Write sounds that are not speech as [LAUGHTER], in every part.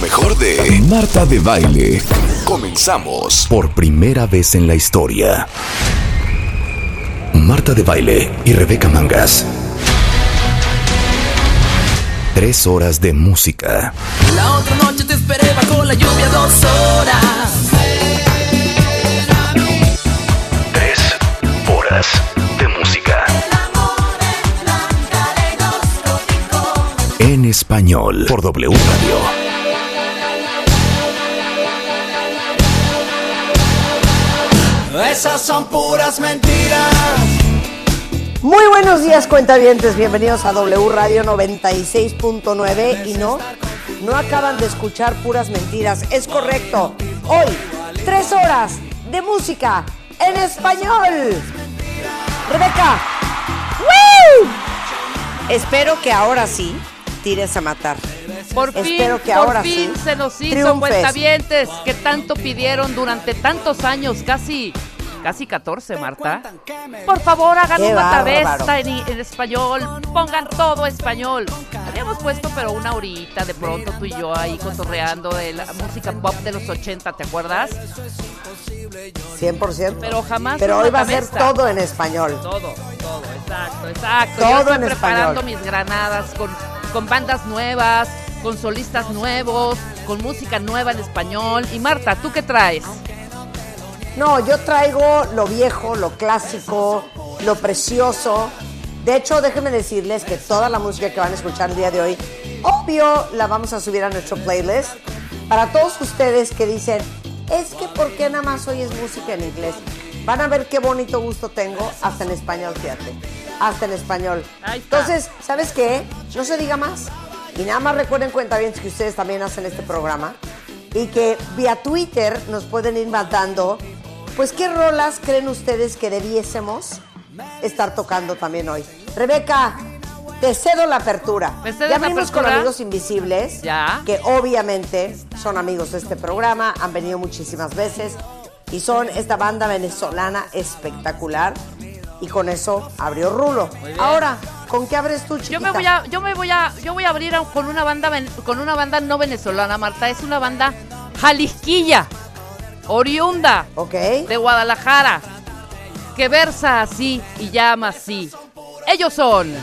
Mejor de Marta de Baile. Comenzamos por primera vez en la historia. Marta de Baile y Rebeca Mangas. Tres horas de música. La otra noche te esperé bajo la lluvia dos horas. Tres horas de música. En español. Por W Radio. Esas son puras mentiras. Muy buenos días, cuentavientes. Bienvenidos a W Radio 96.9. Y no, no acaban de escuchar puras mentiras. Es correcto. Hoy, tres horas de música en español. Rebeca. ¡Woo! Espero que ahora sí tires a matar. Por fin, Espero que por ahora fin sí se nos hizo triunfes. cuentavientes que tanto pidieron durante tantos años, casi, casi 14, Marta. Por favor, hagan Qué una tabesta en, en español, pongan todo español. Habíamos puesto, pero una horita de pronto tú y yo ahí cotorreando de la música pop de los 80, ¿te acuerdas? 100%. Pero jamás Pero hoy va a ser todo en español. Todo, todo, exacto, exacto. Todo Yo estoy en preparando español. mis granadas con, con bandas nuevas, con solistas nuevos, con música nueva en español. Y Marta, ¿tú qué traes? No, yo traigo lo viejo, lo clásico, lo precioso. De hecho, déjenme decirles que toda la música que van a escuchar el día de hoy, obvio, la vamos a subir a nuestro playlist. Para todos ustedes que dicen, es que ¿por qué nada más hoy es música en inglés? Van a ver qué bonito gusto tengo hasta en español, fíjate. Hasta en español. Entonces, ¿sabes qué? No se diga más. Y nada más recuerden, cuenta bien, que ustedes también hacen este programa y que vía Twitter nos pueden ir mandando, pues, ¿qué rolas creen ustedes que debiésemos estar tocando también hoy? Rebeca, te cedo la apertura. ¿Me cedes ya con? Amigos Invisibles, Ya. que obviamente son amigos de este programa, han venido muchísimas veces y son esta banda venezolana espectacular. Y con eso abrió Rulo. Ahora, ¿con qué abres tú, chiquita? Yo me voy a, yo me voy a, yo voy a abrir con una banda, ven- con una banda no venezolana, Marta. Es una banda jalisquilla, oriunda Ok. de Guadalajara, que versa así y llama así. Ellos son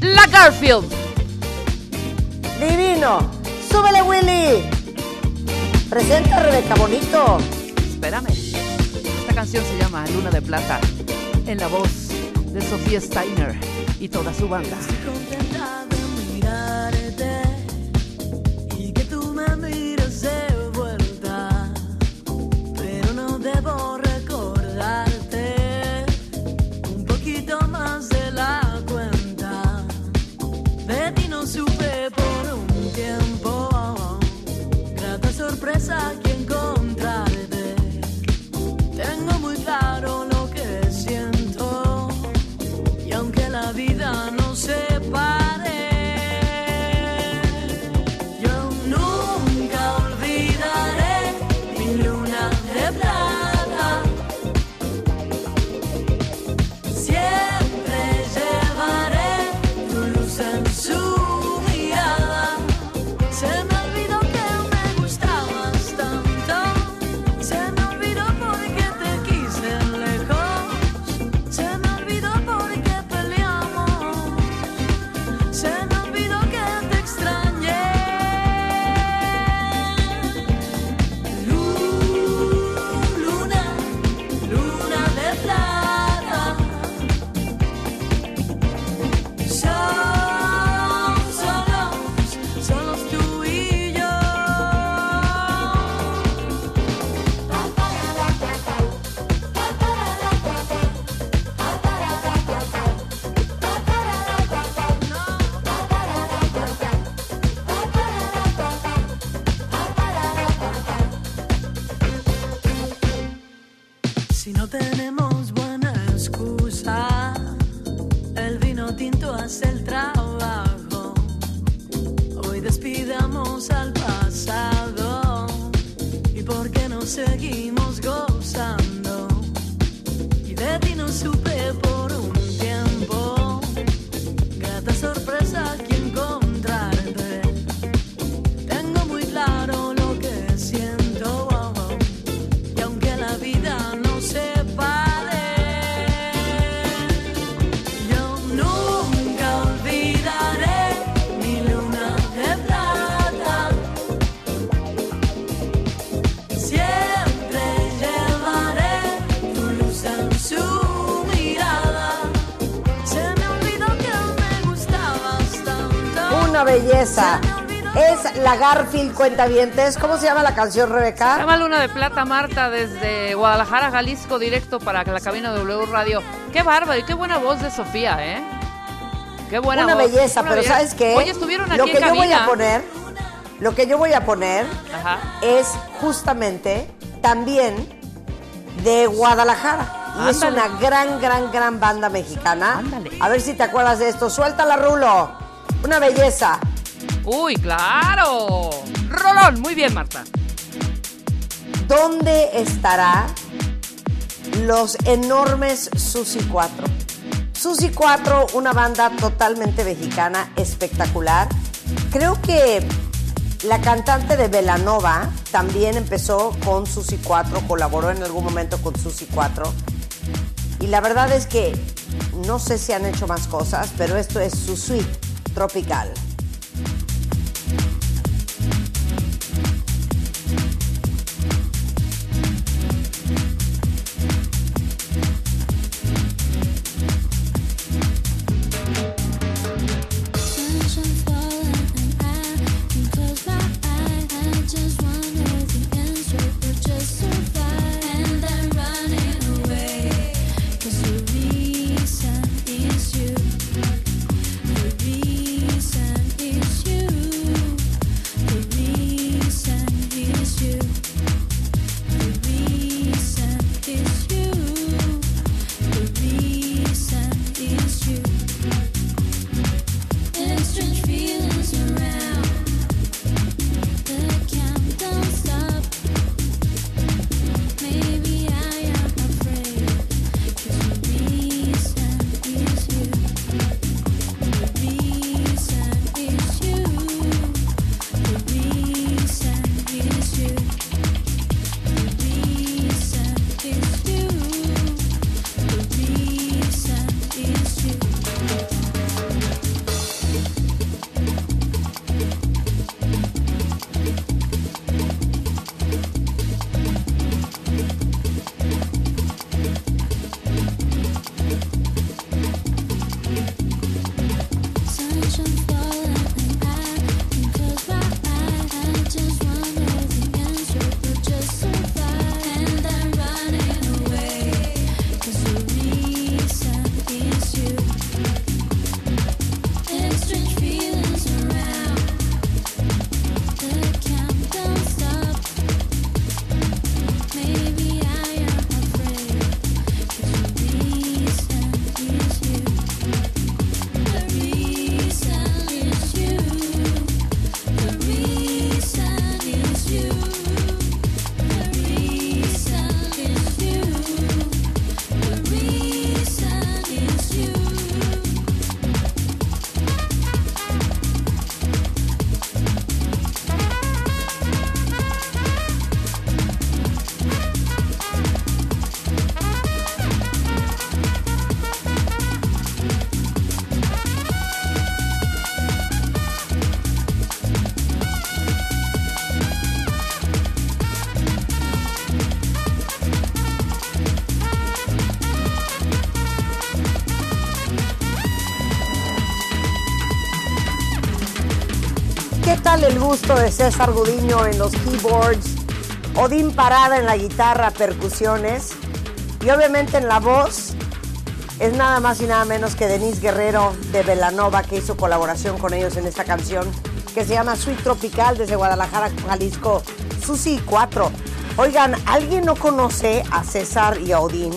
la Garfield. Divino. Súbele, Willy. Presenta a Rebeca Bonito. Espérame. Esta canción se llama Luna de Plata, en la voz de Sofía Steiner y toda su banda. contenta de mirarte y que tú me debo Es la Garfield Cuentavientes. ¿Cómo se llama la canción, Rebeca? Llama Luna de Plata Marta desde Guadalajara, Jalisco, directo para la cabina de W Radio. Qué bárbaro y qué buena voz de Sofía, ¿eh? Qué buena una voz. belleza, Una pero belleza. ¿sabes qué? Oye, estuvieron aquí Lo que en yo voy a poner, lo que yo voy a poner Ajá. es justamente también de Guadalajara. Y es una gran, gran, gran banda mexicana. Ándale. A ver si te acuerdas de esto. Suéltala, Rulo. Una belleza. Uy, claro. Rolón, muy bien, Marta. ¿Dónde estará los enormes Susi 4? Susi 4, una banda totalmente mexicana, espectacular. Creo que la cantante de Velanova también empezó con Susi 4, colaboró en algún momento con Susi 4. Y la verdad es que no sé si han hecho más cosas, pero esto es su suite tropical. Gusto de César Gudiño en los keyboards? Odín Parada en la guitarra, percusiones. Y obviamente en la voz es nada más y nada menos que Denise Guerrero de Velanova, que hizo colaboración con ellos en esta canción que se llama Sweet Tropical desde Guadalajara, Jalisco. Susi 4. Oigan, ¿alguien no conoce a César y a Odín?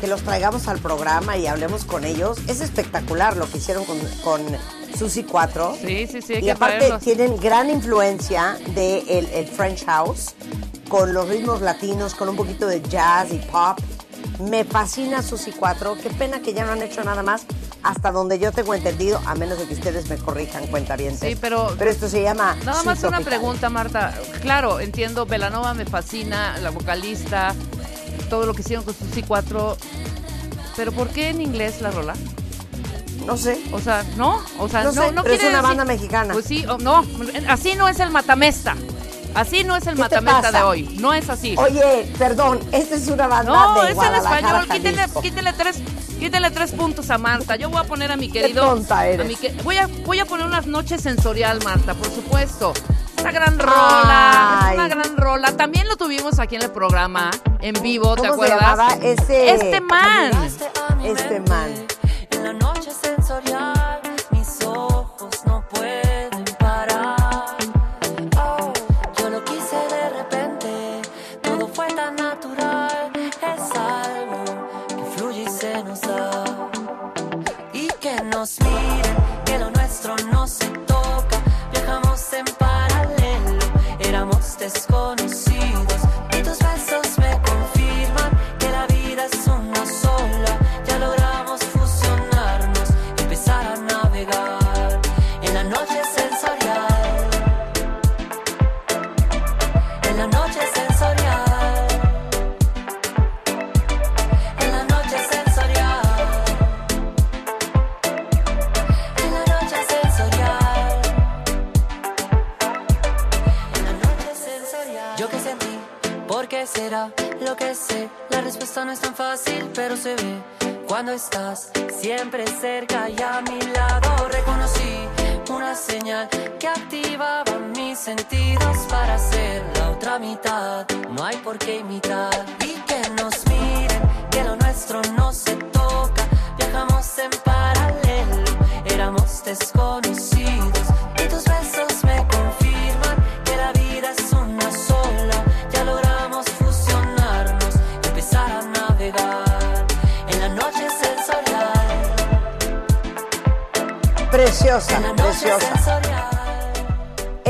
Que los traigamos al programa y hablemos con ellos. Es espectacular lo que hicieron con, con Susi 4. Sí, sí, sí, hay Y que aparte tienen gran influencia de el, el French House, con los ritmos latinos, con un poquito de jazz y pop. Me fascina Susi 4. Qué pena que ya no han hecho nada más hasta donde yo tengo entendido, a menos de que ustedes me corrijan, cuenta bien. Sí, pero- Pero esto se llama. Nada más una pregunta, Marta. Claro, entiendo, Velanova me fascina, la vocalista, todo lo que hicieron con Susi 4. Pero ¿por qué en inglés la rola? No sé. O sea, ¿no? O sea, No no, sé, no pero es una decir- banda mexicana. Pues sí, o- no, así no es el matamesta. Así no es el ¿Qué matamesta de hoy. No es así. Oye, perdón, esta es una banda No, de es en español. Quítenle, Jalisco. quítenle tres, quítenle tres puntos a Marta. Yo voy a poner a mi Qué querido. tonta eres. a mi que- voy, a, voy a poner unas noches sensorial, Marta, por supuesto. Esta gran rola, Ay. es una gran rola. También lo tuvimos aquí en el programa, en vivo, ¿te ¿Cómo se acuerdas? llamaba ese- Este man. Este man. En siempre cerca y a mi lado. Reconocí una señal que activaba mis sentidos para hacer la otra mitad. No hay por qué imitar y que nos miren, que lo nuestro no se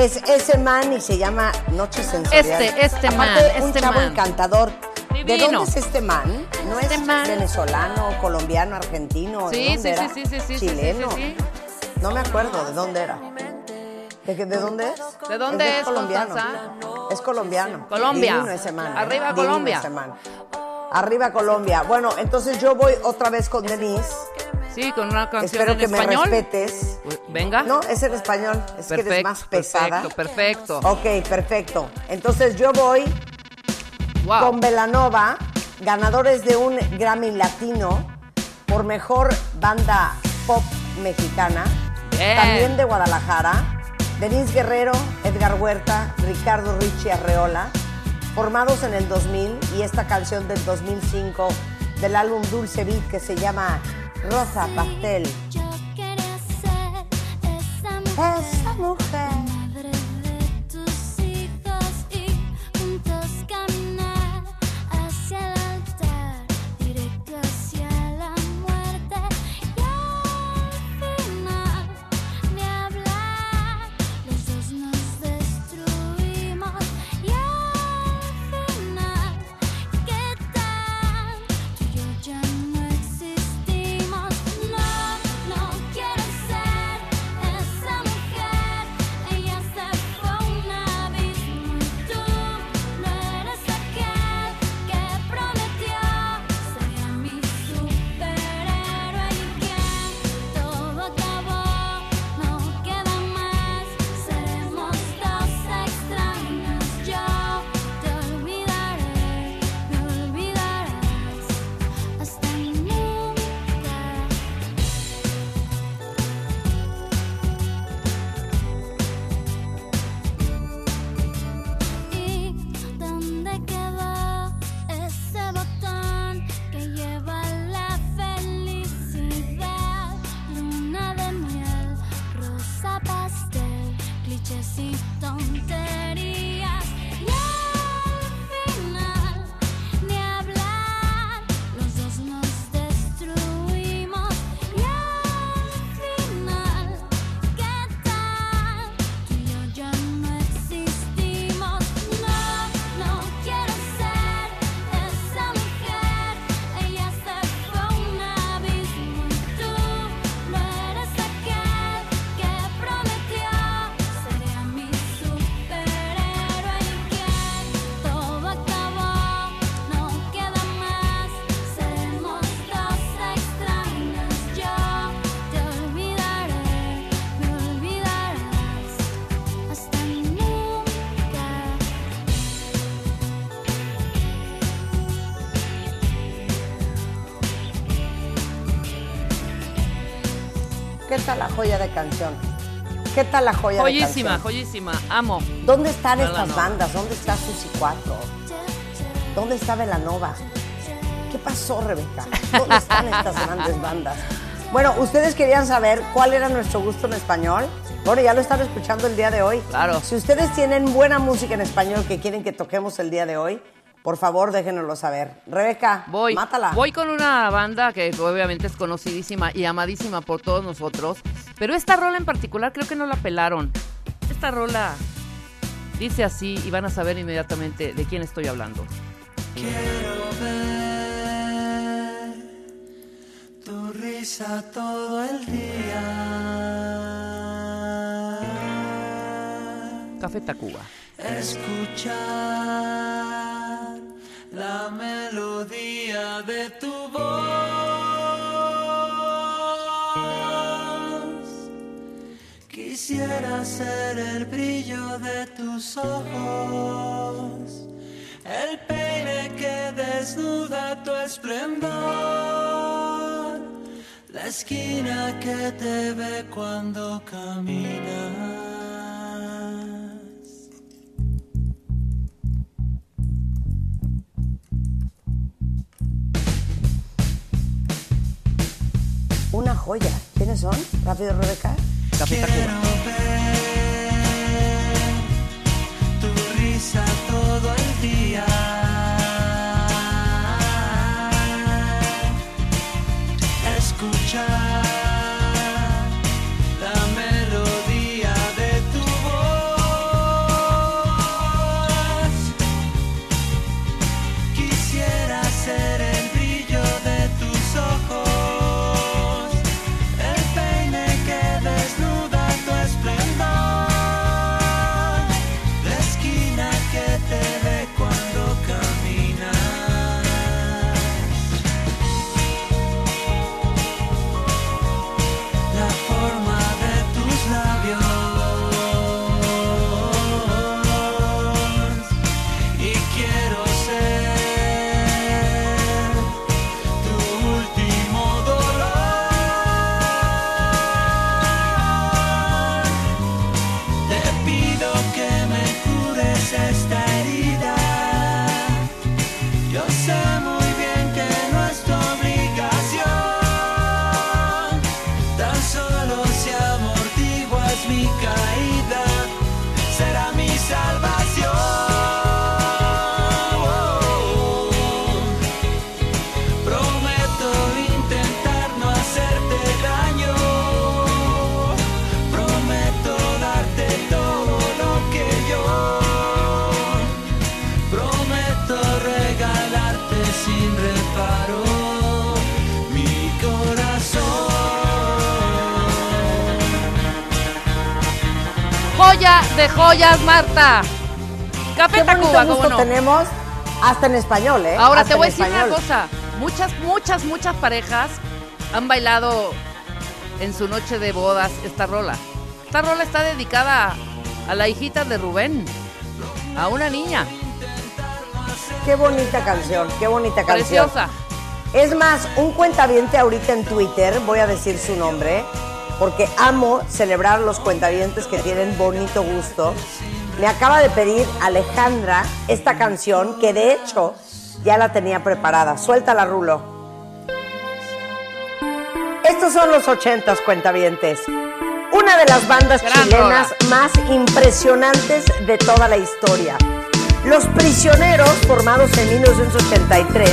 Es ese man y se llama Noche Sensorial. Este, este man, Aparte, un este chavo man. encantador. ¿De Divino. dónde es este man? ¿No Este es man. venezolano, colombiano, argentino? ¿De Sí, dónde sí, era? sí, sí, sí, sí, sí, Chileno. sí, sí. No me acuerdo de dónde era. ¿De, de dónde es? ¿De dónde es, colombiano. Constanza? Es colombiano. Colombia. Divino ese man. ¿eh? Arriba Divino Colombia. ese man. Arriba Colombia. Bueno, entonces yo voy otra vez con Denise. Sí, con una canción Espero en que me respetes. Venga. No, es en español. Es que eres más pesada. perfecto, perfecto. Ok, perfecto. Entonces yo voy Wow. con Velanova, ganadores de un Grammy Latino por mejor banda pop mexicana, Bien. también de Guadalajara, Denise Guerrero, Edgar Huerta, Ricardo Ricci Arreola, formados en el 2000 y esta canción del 2005 del álbum Dulce Beat que se llama Rosa Pastel. Esa mujer, joya de canción? ¿Qué tal la joya de Joyísima, canción? joyísima. Amo. ¿Dónde están Velanova. estas bandas? ¿Dónde está Susi 4? ¿Dónde está Velanova? ¿Qué pasó, Rebeca? ¿Dónde están estas grandes bandas? Bueno, ustedes querían saber cuál era nuestro gusto en español. Bueno, ya lo están escuchando el día de hoy. Claro. Si ustedes tienen buena música en español que quieren que toquemos el día de hoy, por favor, déjenoslo saber. Rebeca, Voy. mátala. Voy con una banda que obviamente es conocidísima y amadísima por todos nosotros. Pero esta rola en particular creo que no la pelaron. Esta rola dice así y van a saber inmediatamente de quién estoy hablando. Quiero ver tu risa todo el día. Café Tacuba. Escuchar la melodía de tu voz. Quisiera ser el brillo de tus ojos, el peine que desnuda tu esplendor, la esquina que te ve cuando caminas. Una joya. ¿Quiénes son? Rápido, Rebeca. Café Tacuba. tu risa todo de joyas, Marta. Café Tacuba, cómo no. tenemos hasta en español, ¿eh? Ahora Hasta te voy a decir una cosa. Muchas, muchas, muchas parejas han bailado en su noche de bodas esta rola. Esta rola está dedicada a la hijita de Rubén, a una niña Qué bonita canción, qué bonita canción. preciosa. Es más, un cuentaviente ahorita en Twitter, voy a decir su nombre, porque amo celebrar los cuentavientes que tienen bonito gusto. Me acaba de pedir Alejandra esta canción, que de hecho ya la tenía preparada. Suéltala, Rulo. Estos son los ochentas cuentavientes. Una de las bandas Gran chilenas más impresionantes de toda la historia. Los Prisioneros, formados en 1983,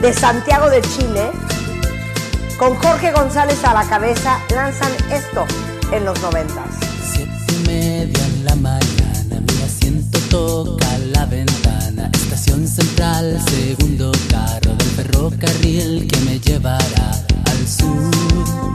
de Santiago de Chile, con Jorge González a la cabeza, lanzan esto en los noventas. Siete y media en la mañana, mi asiento toca la ventana. Estación central, segundo carro del ferrocarril que me llevará al sur.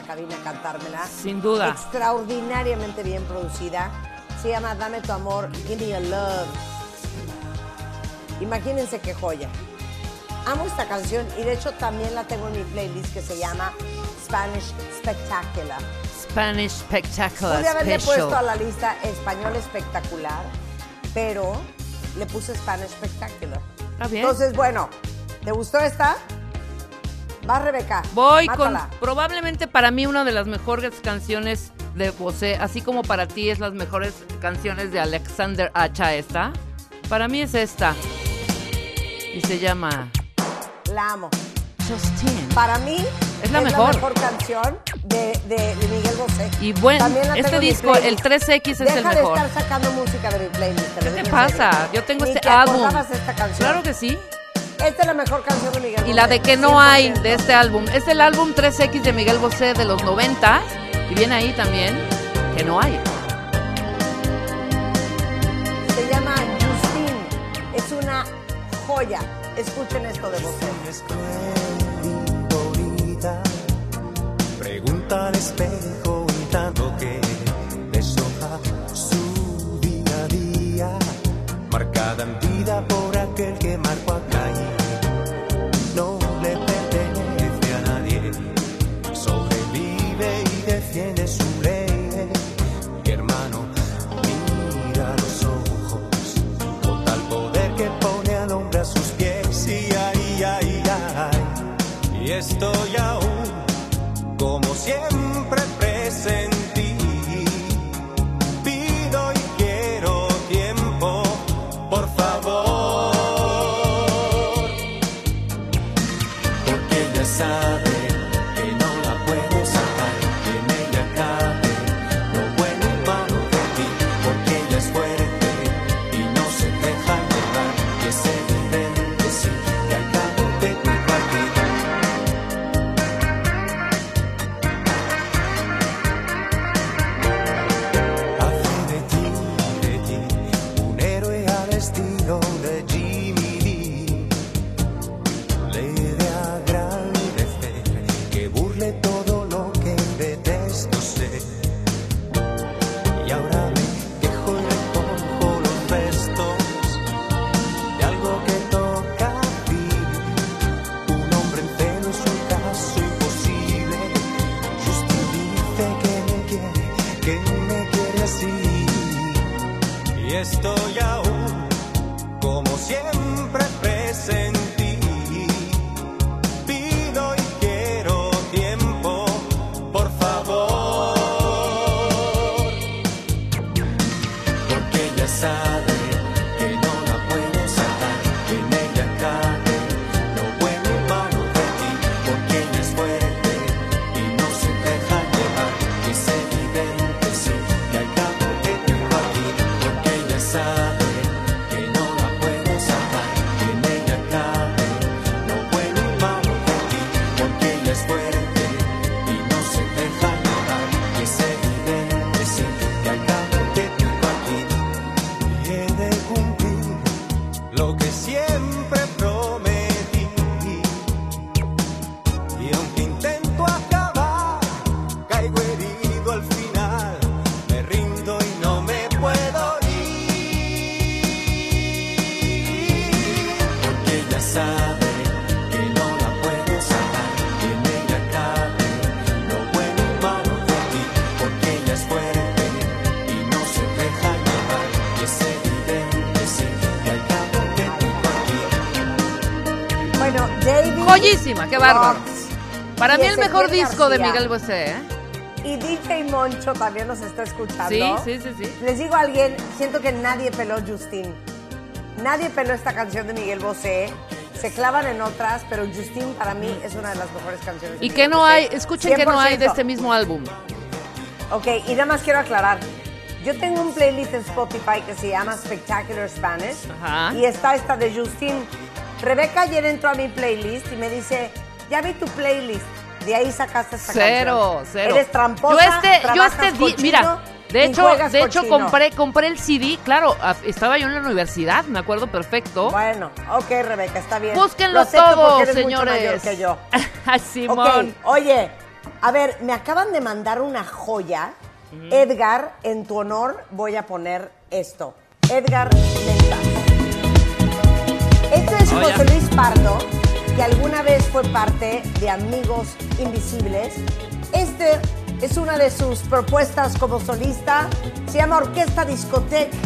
la cabina a cantármela. Sin duda. Extraordinariamente bien producida. Se llama Dame tu amor, Give me your love. Imagínense qué joya. Amo esta canción y de hecho también la tengo en mi playlist que se llama Spanish Spectacular. Spanish Spectacular. Pude haberle puesto a la lista Español Espectacular, pero le puse Spanish Spectacular. Bien. Entonces, bueno, ¿te gustó esta? Va Rebeca. Voy mátala. con probablemente para mí una de las mejores canciones de Bosé, así como para ti es las mejores canciones de Alexander Hacha esta. Para mí es esta. Y se llama La amo. Justine. Para mí Es la mejor. canción de, de, Miguel Bosé. Y bueno, este disco, el 3X es Deja el de mejor. estar sacando música de mi playlist. te lo ¿Qué te pasa? Yo tengo Ni este te álbum. esta canción. Claro que sí. Esta es la mejor canción de Miguel Y la Bosé, de que no hay 100%. de este álbum. Es el álbum 3X de Miguel Bosé de los 90. Y viene ahí también que no hay. Se llama Justine. Es una joya. Escuchen esto de Bosé. Pregunta al espejo Mi hermano, mira Qué bárbaro. Para y mí el mejor disco de. Miguel Bosé, ¿eh? Y DJ Moncho también nos está escuchando. Sí, sí, sí, sí. Les digo a alguien, siento que nadie peló Justin. Nadie peló esta canción de Miguel Bosé. Se clavan en otras, pero Justin para mí es una de las mejores canciones. de Y Miguel que no Bosé. hay, escuchen que no hay de 100%. este mismo álbum. Ok, y nada más quiero aclarar. Yo tengo un playlist en Spotify que se llama Spectacular Spanish. Ajá. Y está esta de Justin. Rebeca ayer entró a mi playlist y me dice, ya vi tu playlist. De ahí sacaste esta Cero, canción. cero. Eres tramposa, Yo este, yo este, cochino mira, de hecho, de hecho cochino. compré, compré el CD, claro, estaba yo en la universidad, me acuerdo perfecto. Bueno, ok, Rebeca, está bien. Búsquenlo todo, eres mucho mayor señores. que yo. [LAUGHS] Simón. Oye, a ver, me acaban de mandar una joya. Edgar, en tu honor voy a poner esto. Edgar Menta es José Luis Pardo, que alguna vez fue parte de Amigos Invisibles. Este es una de sus propuestas como solista. Se llama Orquesta Discoteca.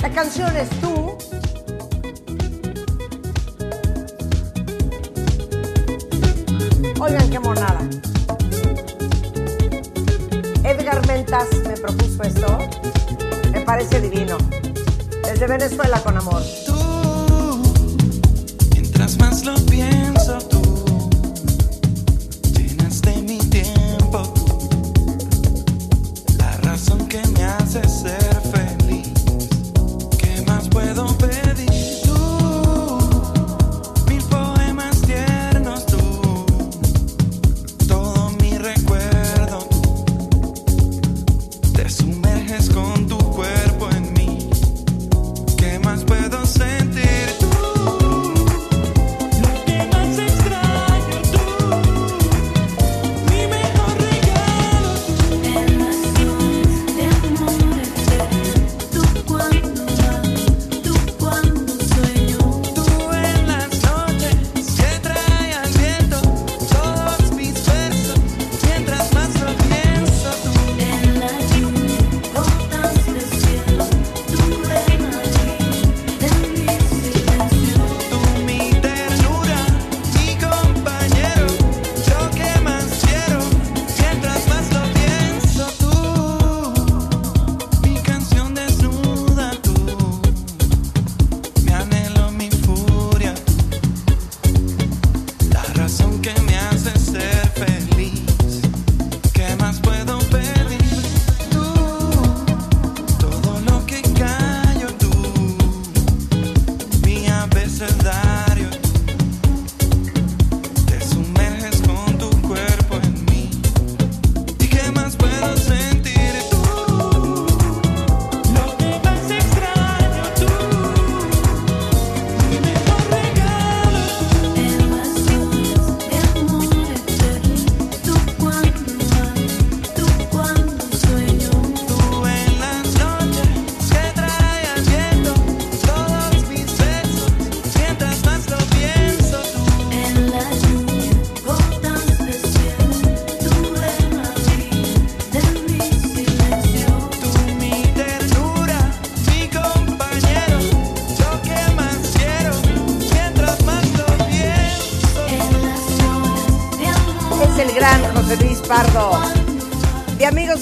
La canción es Tú. Oigan qué monada. Edgar Mentas me propuso esto. Me parece divino. Desde Venezuela con amor. Tú hazlo bien.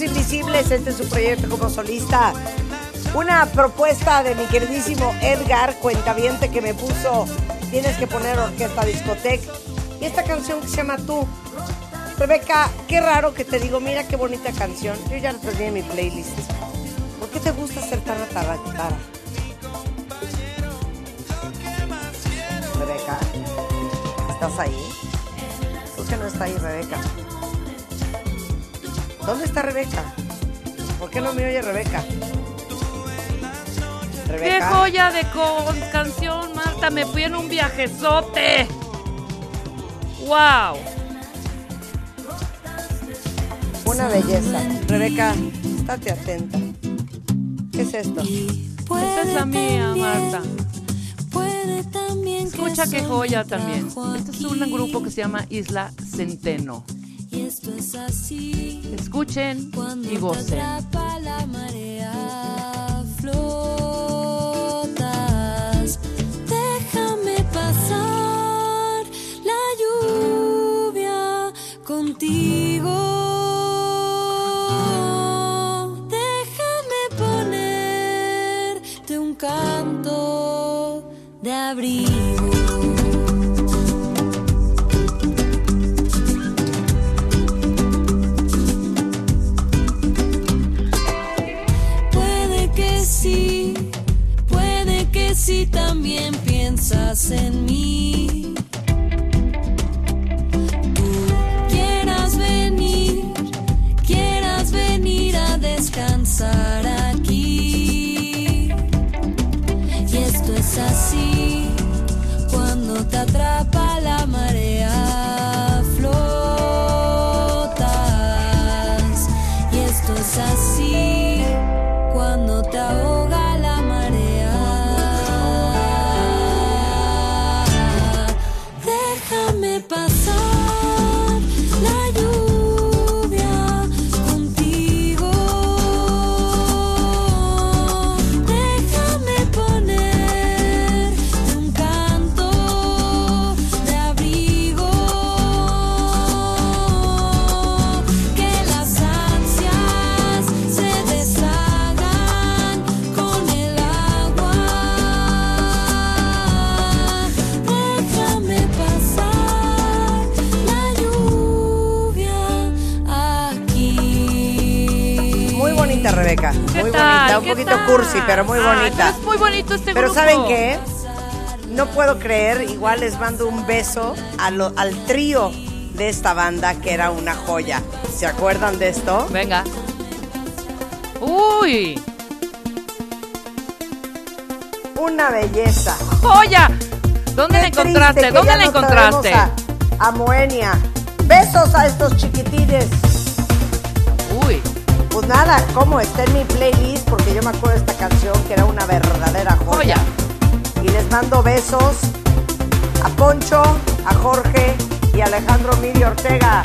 Invisibles, este es su proyecto como solista. Una propuesta de mi queridísimo Edgar Cuentaviente que me puso, tienes que poner orquesta discoteca. Y esta canción que se llama Tú. Rebeca, qué raro que te digo, mira qué bonita canción. Yo ya la tenía en mi playlist. ¿Por qué te gusta ser tan atarantada? Rebeca, ¿estás ahí? Creo que no está ahí, Rebeca. ¿Dónde está Rebeca? ¿Por qué no me oye Rebeca? ¡Qué joya de canción, Marta! Me fui en un viajezote. ¡Wow! Una belleza. Rebeca, estate atenta. ¿Qué es esto? Esta es la mía, Marta. Escucha qué joya también. Este es un grupo que se llama Isla Centeno. Esto es así. Escuchen Cuando y gocen. Te la marea, flotas. Déjame pasar la lluvia contigo. Puedo creer, igual les mando un beso a lo- al trío de esta banda que era una joya. ¿Se acuerdan de esto? Venga. Uy, Una belleza. joya. ¿Dónde Qué la encontraste? ¿Dónde la encontraste? A, a Moenia. Besos a estos chiquitines. Uy, Pues nada, ¿cómo? Está en mi playlist porque yo me acuerdo de esta canción que era una verdadera joya. joya. Les mando besos a Poncho, a Jorge y a Alejandro Miri Ortega.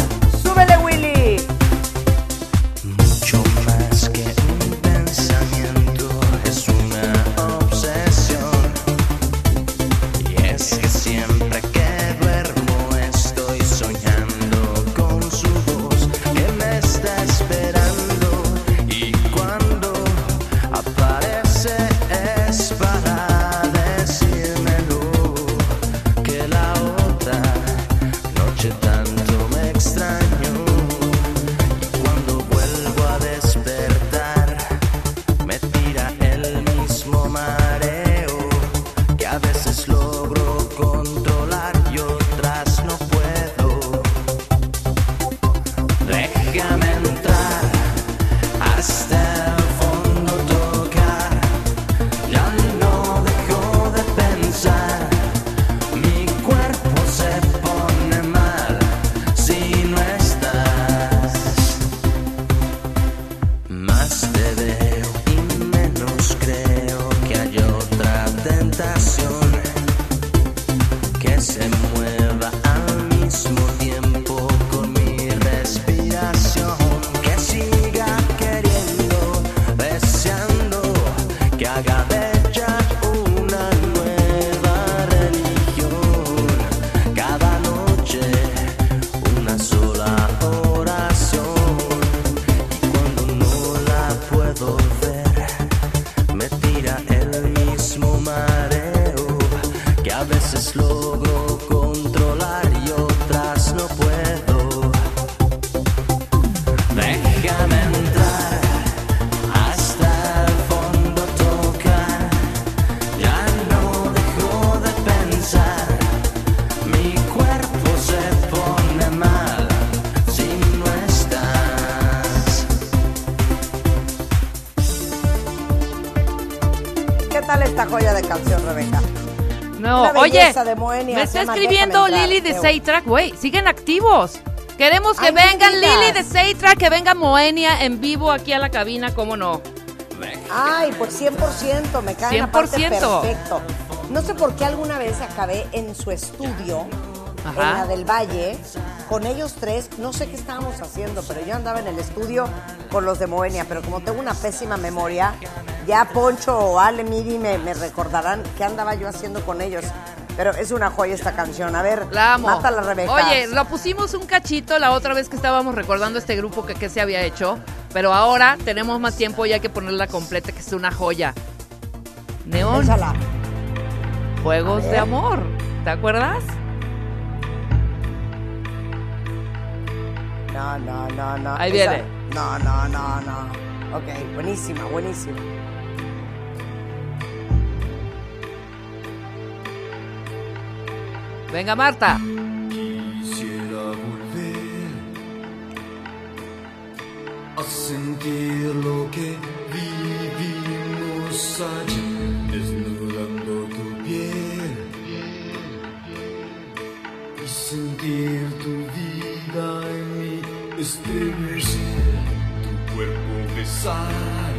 Esta joya de canción, Rebeca? No, Una oye, belleza de Moenia, me está escribiendo Lili de. Seitrack, güey, siguen activos. Queremos que Ay, vengan. Lili de Seitrack, que venga Moenia en vivo aquí a la cabina, ¿cómo no? Ay, pues 100%, me caen 100%. aparte perfecto. No sé por qué alguna vez acabé en su estudio, en Ajá. la del Valle, con ellos tres. No sé qué estábamos haciendo, pero yo andaba en el estudio con los de Moenia, pero como tengo una pésima memoria, ya Poncho o Ale Miri me, me recordarán qué andaba yo haciendo con ellos. Pero es una joya esta canción. A ver, La amo. mátala, Rebeca. Oye, lo pusimos un cachito la otra vez que estábamos recordando este grupo que, que se había hecho, pero ahora tenemos más tiempo y hay que ponerla completa, que es una joya. Neón. Juegos de. Amor, ¿te acuerdas? No, no, no, no. Ahí Esa- viene. No, no, no, no. Ok, buenísima, buenísima. Venga, Marta. Quisiera volver a sentir lo que vivimos ayer, desnudando tu piel y sentir tu estremecer, tu cuerpo besar.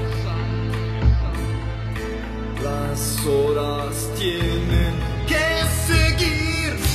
Las horas tienen que seguir.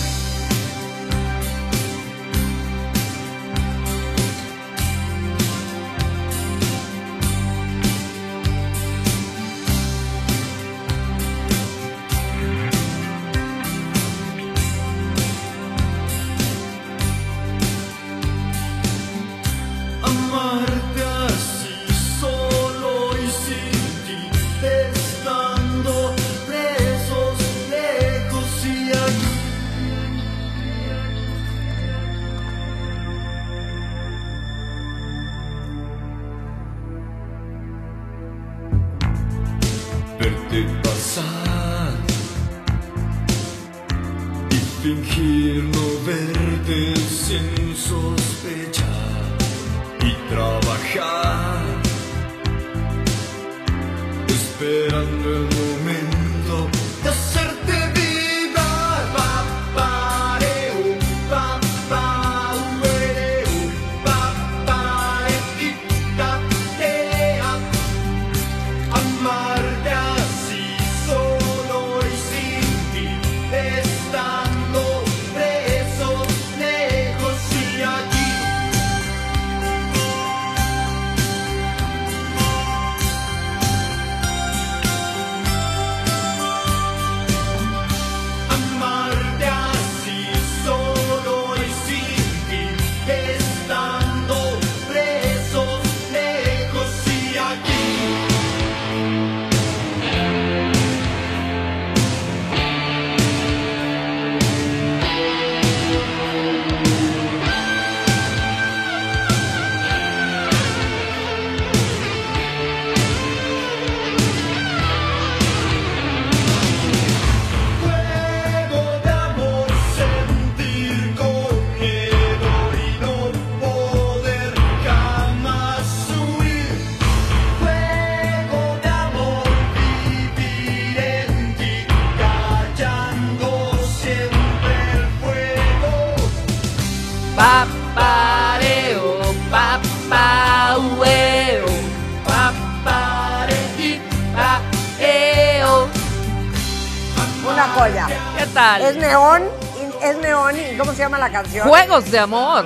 Joya. ¿Qué tal? Es neón, y- es neón y ¿cómo se llama la canción? Juegos de amor.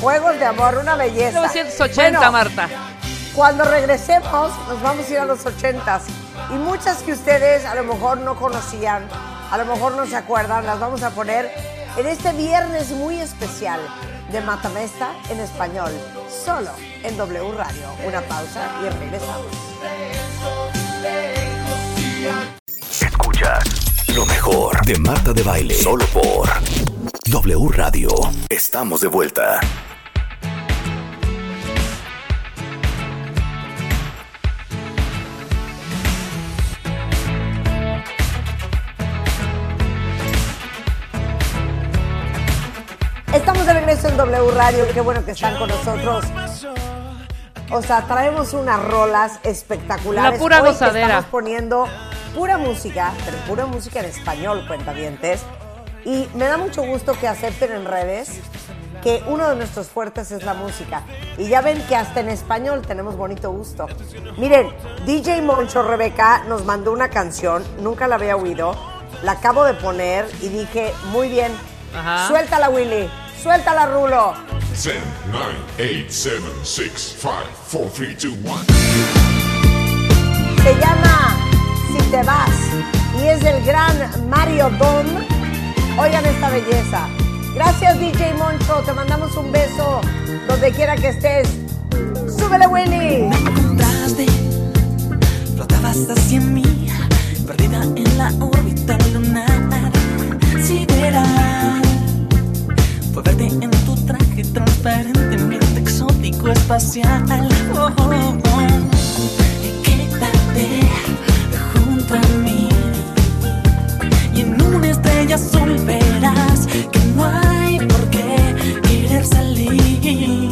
Juegos de amor, una belleza. 1980, Bueno, Marta. Cuando regresemos, nos vamos a ir a los ochentas. Y muchas que ustedes a lo mejor no conocían, a lo mejor no se acuerdan, las vamos a poner en este viernes muy especial de Matamesta en español, solo en W Radio. Una pausa y regresamos. Escuchas lo mejor de Marta de Baile. Solo por W Radio. Estamos de vuelta. Estamos de regreso en W Radio, qué bueno que están con nosotros. O sea, traemos unas rolas espectaculares. La pura Hoy gozadera. Estamos poniendo pura música, pero pura música en español, cuentavientes. Y me da mucho gusto que acepten en redes que uno de nuestros fuertes es la música. Y ya ven que hasta en español tenemos bonito gusto. Miren, DJ Moncho Rebeca nos mandó una canción, nunca la había oído, la acabo de poner y dije, muy bien, Ajá. suéltala Willy, suéltala Rulo. 10, 9, 8, 7, 6, 5, 4, 3, 2, 1. Se llama Si te vas y es del gran Mario Dom. Oigan esta belleza. Gracias DJ Moncho, te mandamos un beso donde quiera que estés. Súbele Willy. encontraste, flotabas hacia mí, perdida en la órbita lunar sideral. Fue verte en tu traje transparentemente exótico espacial. Oh, oh, oh. Quédate Y en una estrella azul verás que no hay por qué querer salir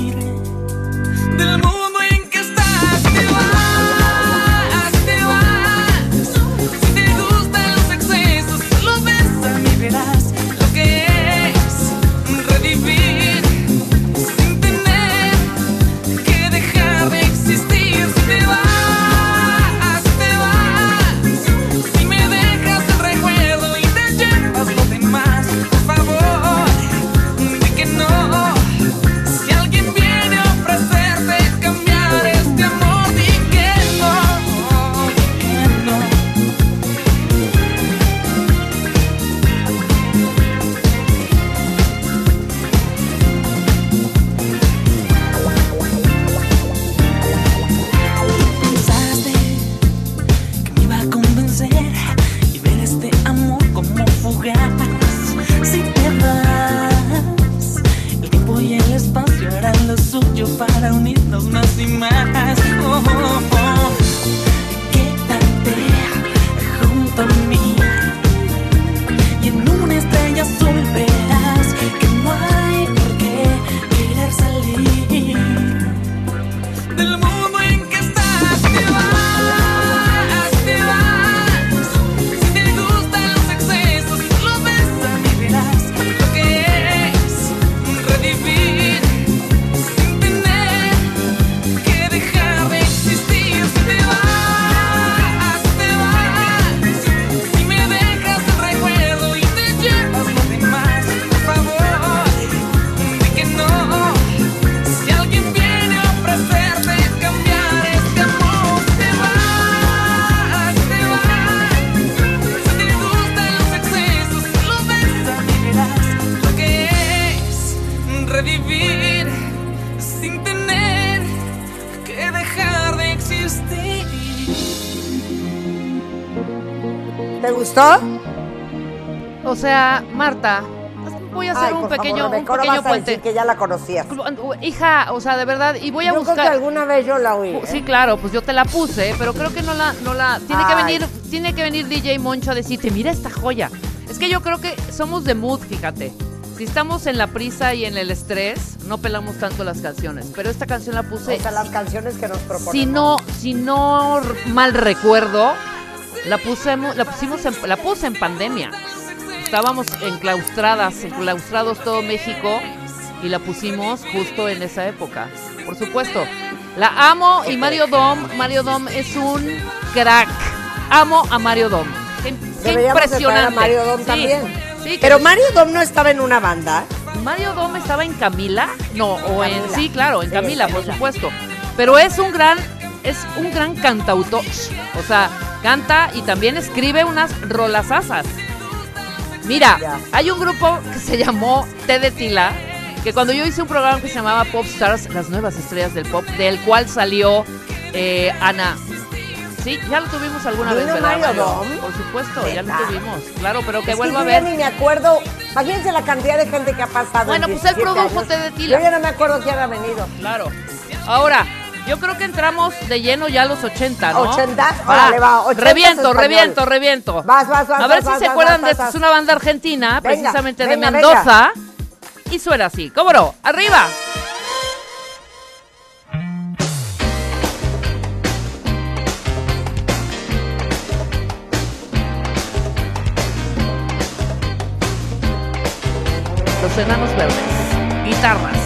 Marta, voy a hacer Ay, un pequeño, favor, un pequeño vas a decir puente. que ya la conocías. Hija, o sea, de verdad, y voy a yo creo que buscar. alguna vez yo la oí. ¿eh? Sí, claro, pues yo te la puse, pero creo que no la, no la. Tiene que venir, tiene que venir DJ Moncho a decirte, mira esta joya. Es que yo creo que somos de mood, fíjate. Si estamos en la prisa y en el estrés, no pelamos tanto las canciones. Pero esta canción la puse. O sea, las canciones que nos proponen. Si no, si no mal recuerdo, la pusimos, la pusimos en, la puse en pandemia. Estábamos enclaustradas, enclaustrados todo México y la pusimos justo en esa época. Por supuesto. La amo y Mario Dom, Mario Dom es un crack. Amo a Mario Dom. Qué, traer a impresionante. Mario Dom Sí, también. sí, Pero Mario Dom no estaba en una banda. Mario Dom estaba en Camila, no, o en sí, claro, en Sí, Camila, por Camila. supuesto. Pero es un gran, es un gran cantautor, o sea, canta y también escribe unas rolasasas. Mira, hay un grupo que se llamó T de Tila, que cuando yo hice un programa que se llamaba Pop Stars, las nuevas estrellas del pop, del cual salió eh, Ana. Sí, ya lo tuvimos alguna vez, ¿Vino ¿verdad? Mario Dom? Por supuesto, ya lo tuvimos. Claro, pero que Es vuelva a yo ver. ni me acuerdo. Imagínense la cantidad de gente que ha pasado. Bueno, en pues él 17 produjo. Té de Tila. Yo ya no me acuerdo quién ha venido. Claro. Ahora, yo creo que entramos de lleno ya a los 80, ¿no? 80, órale, va, 80 Reviento, reviento, reviento. Vas, vas, vas, A ver vas, si vas, se vas, acuerdan de esta. Es una banda argentina, Venga, precisamente venga, de Mendoza. Y suena así. ¿Cómo no? ¡Arriba! Los enanos verdes. Guitarras.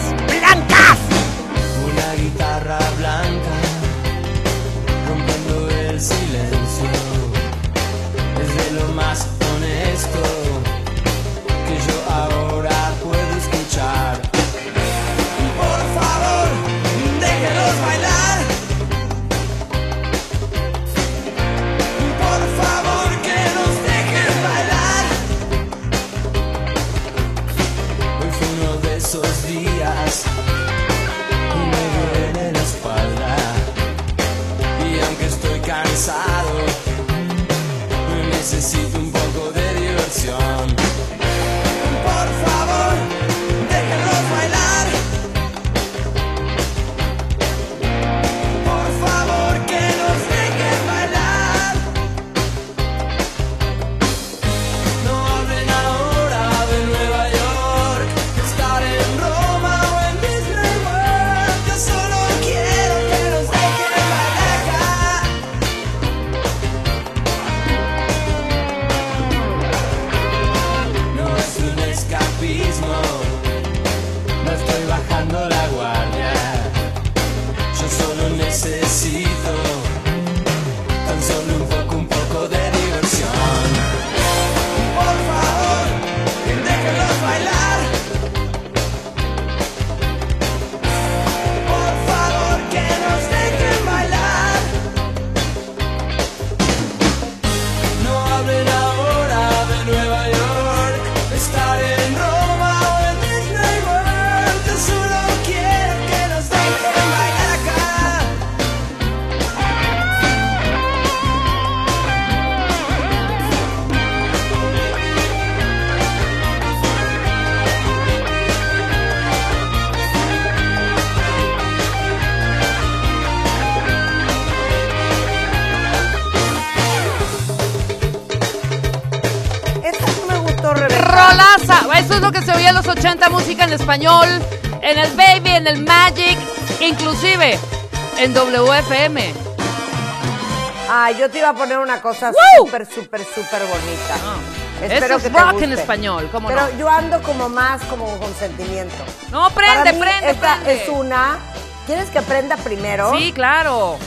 80, música en español, en el Baby, en el Magic, inclusive en WFM. Ay, yo te iba a poner una cosa súper, súper, súper bonita. Ah. Espero Eso que te guste. en español, ¿cómo Pero no? yo ando como más como con sentimiento. No, prende, Para mí, prende, esta prende. es una... ¿Quieres que prenda primero? Sí, claro.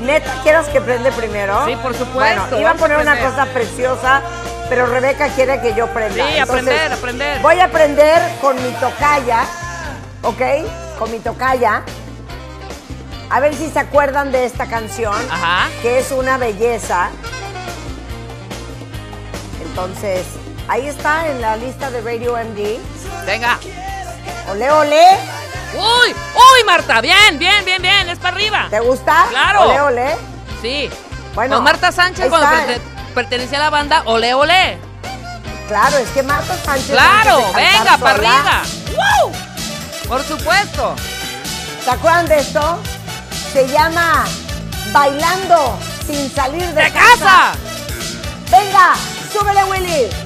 Neta, ¿quieres que prende primero? Sí, por supuesto, Bueno, iba a poner una cosa preciosa, pero Rebeca quiere que yo prenda. Sí, aprender, aprender. Voy a aprender con mi tocaya, ¿ok? Con mi tocaya. A ver si se acuerdan de esta canción, Ajá. que es una belleza. Entonces, ahí está en la lista de Radio MD. Venga. Ole, ole. Uy, uy, Marta, bien, bien, bien, bien, es para arriba. ¿Te gusta? Claro. Ole, ole. Sí. Bueno, Con Marta Sánchez cuando pertenecía a la banda Ole Ole. Claro, es que Marta Sánchez. Claro, venga, para arriba. ¡Wow! Por supuesto. ¿Se acuerdan de esto? Se llama Bailando sin salir de, ¡De casa! Venga, súbele, Willy.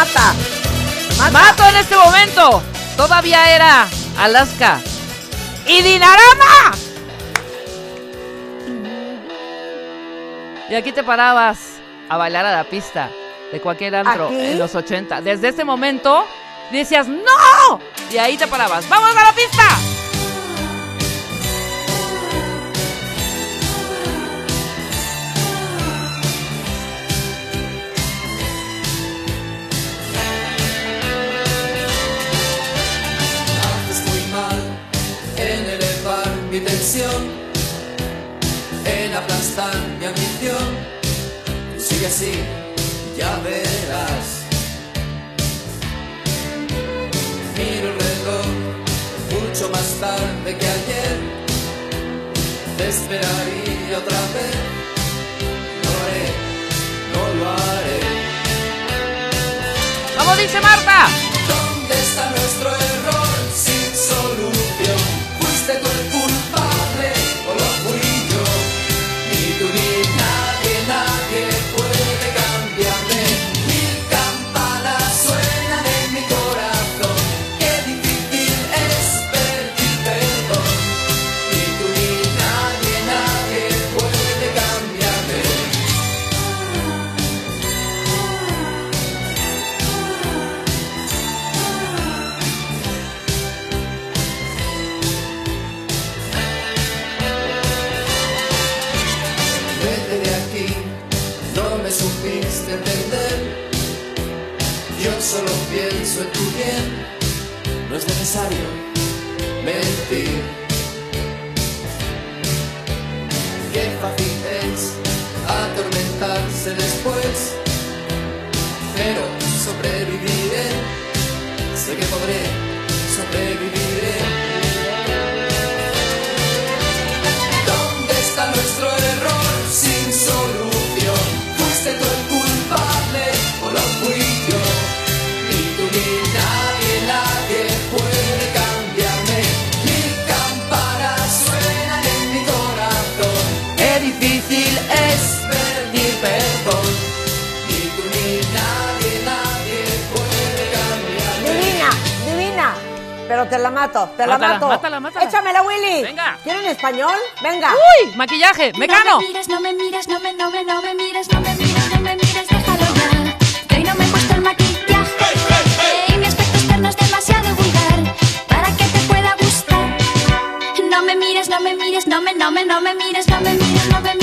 Mata. Mata. Mato en este momento. Todavía era Alaska. ¡Y Dinarama! Y aquí te parabas a bailar a la pista de cualquier antro ¿Aquí? en los 80. Desde ese momento decías ¡No! Y ahí te parabas. ¡Vamos a la pista! Así, ya verás. Miro el reloj mucho más tarde que ayer. Te esperaría otra vez. No haré, no lo haré. ¡Vamos, dice Marta! ¿Dónde está nuestro necesario mentir. Qué fácil es atormentarse después, pero sobreviviré, sé que podré, sobreviviré. Te la mato, te la Mátala, mato. mátala, mátala. Échamela, Willy. Venga. ¿Quieren español? Venga. ¡Uy! Maquillaje, mecano. No me mires, no me mires, no me, no me, no me mires, no me mires, no me mires, déjalo ya. Que hoy no me he puesto el maquillaje. Y mi aspecto externo es demasiado vulgar para que te pueda gustar. No me mires, no me mires, no me, no me, no me mires, no me mires, no me mires,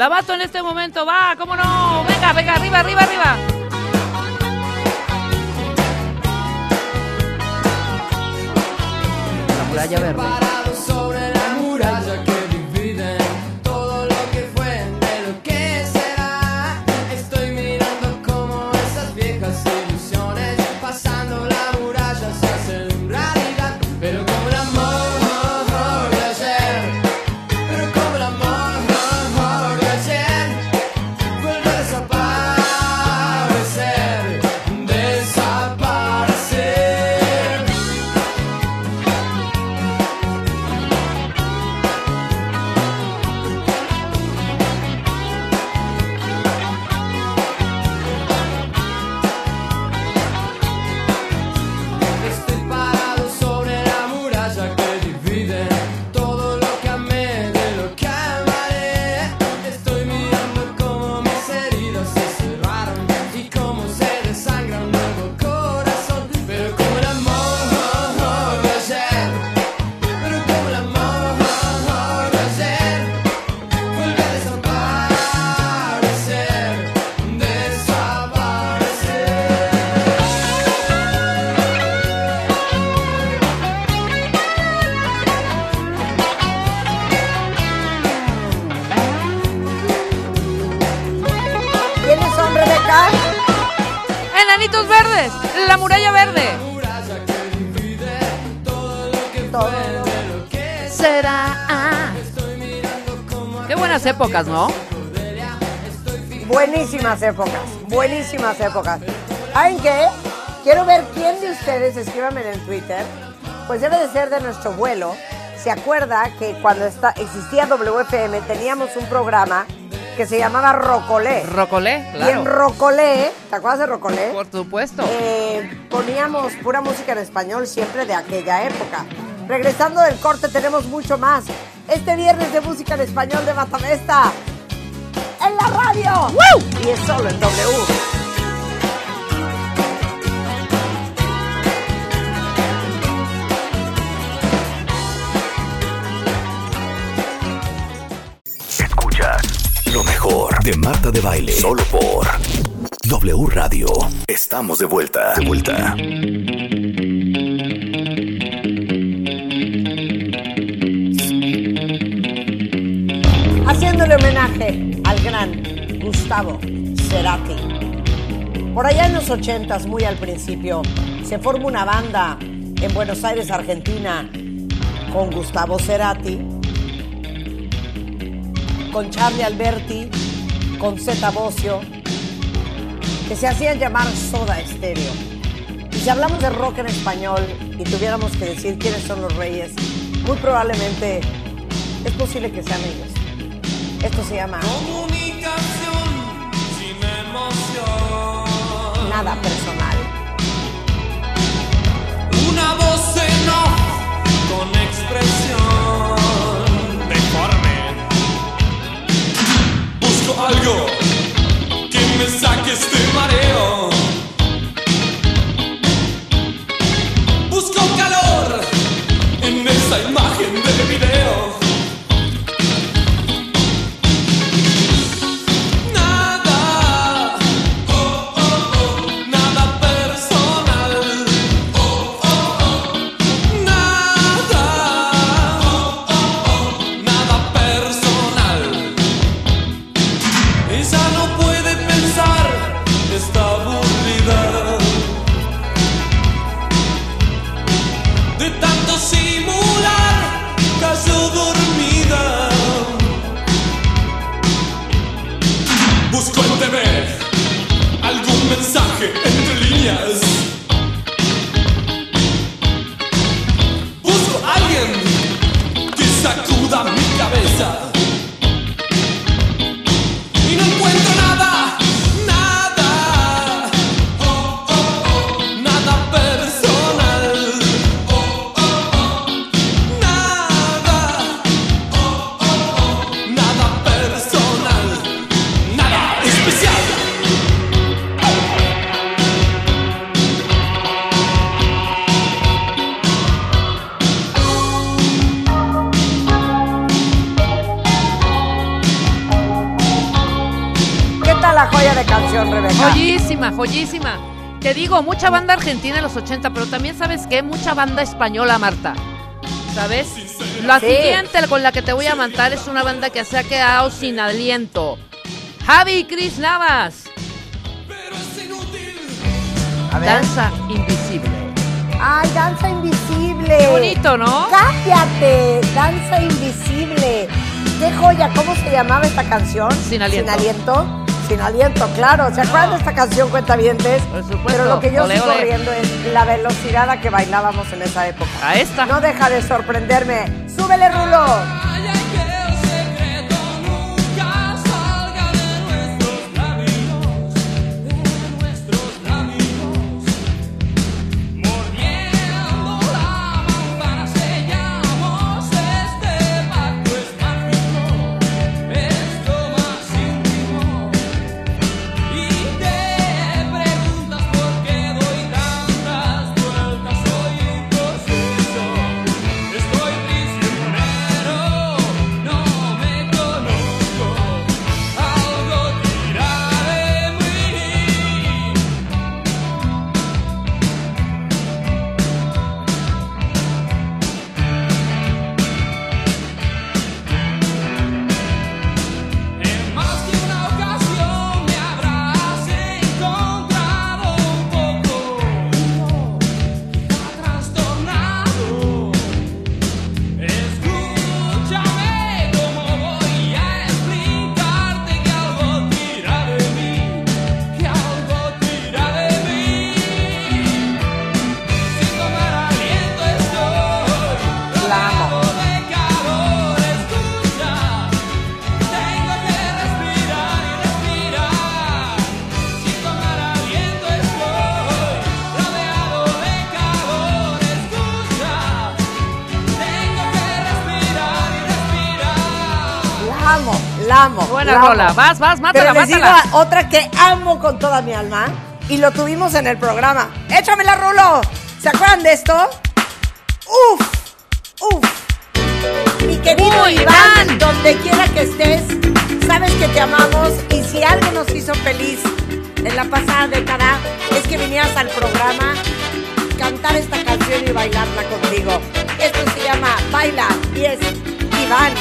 Lavato en este momento va, cómo no. Venga, venga, arriba, arriba, arriba. La muralla verde. épocas, ¿no? Buenísimas épocas, buenísimas épocas. ¿Saben qué? Quiero ver quién de ustedes, escríbanme en Twitter, pues debe de ser de nuestro vuelo. ¿Se acuerda que cuando está, existía WFM teníamos un programa que se llamaba Rocolé? Rocolé, claro. Y en Rocolé, ¿te acuerdas de Rocolé? Por supuesto. Eh, poníamos pura música en español siempre de aquella época. Regresando del corte tenemos mucho más este viernes de música en español de Matamesta en la radio. ¡Woo! Y es solo en W. Lo mejor de Marta de Baile. Solo por W Radio. Estamos de vuelta. De vuelta. homenaje al gran Gustavo Cerati. Por allá en los ochentas, muy al principio, se forma una banda en Buenos Aires, Argentina, con Gustavo Cerati, con Charlie Alberti, con Zeta Bocio, que se hacían llamar Soda Stereo. Y si hablamos de rock en español y tuviéramos que decir quiénes son los reyes, muy probablemente es posible que sean ellos. Esto se llama Comunicación sin emoción. Nada Personal. Una voz en off con expresión deforme. Busco algo que me saque este mareo. Joyísima. Te digo, mucha banda argentina en los 80, pero también sabes qué, mucha banda española, Marta. ¿Sabes? La Sí. siguiente con la que te voy a matar es una banda que se ha quedado sin aliento. Javi y Cris Navas. A ver. Danza invisible. ¡Ay, danza invisible! Qué bonito, ¿no? ¡Cállate! Danza invisible. ¡Qué joya! ¿Cómo se llamaba esta canción? Sin aliento. Sin aliento. Sin aliento, claro. ¿Se acuerdan de esta canción, cuentavientes? Por supuesto. Pero lo que yo Ole, sigo riendo es la velocidad a que bailábamos en esa época. A esta. No deja de sorprenderme. ¡Súbele, Rulo! Vas, vas, mátala, Pero les digo a- otra que amo con toda mi alma y lo tuvimos en el programa. ¡Échamela, Rulo! ¿Se acuerdan de esto? ¡Uf! ¡Uf! Mi querido Uy, Iván, Iván. donde quiera que estés, sabes que te amamos y si algo nos hizo feliz en la pasada década es que vinieras al programa, cantar esta canción y bailarla contigo. Esto se llama Baila y es. Iván,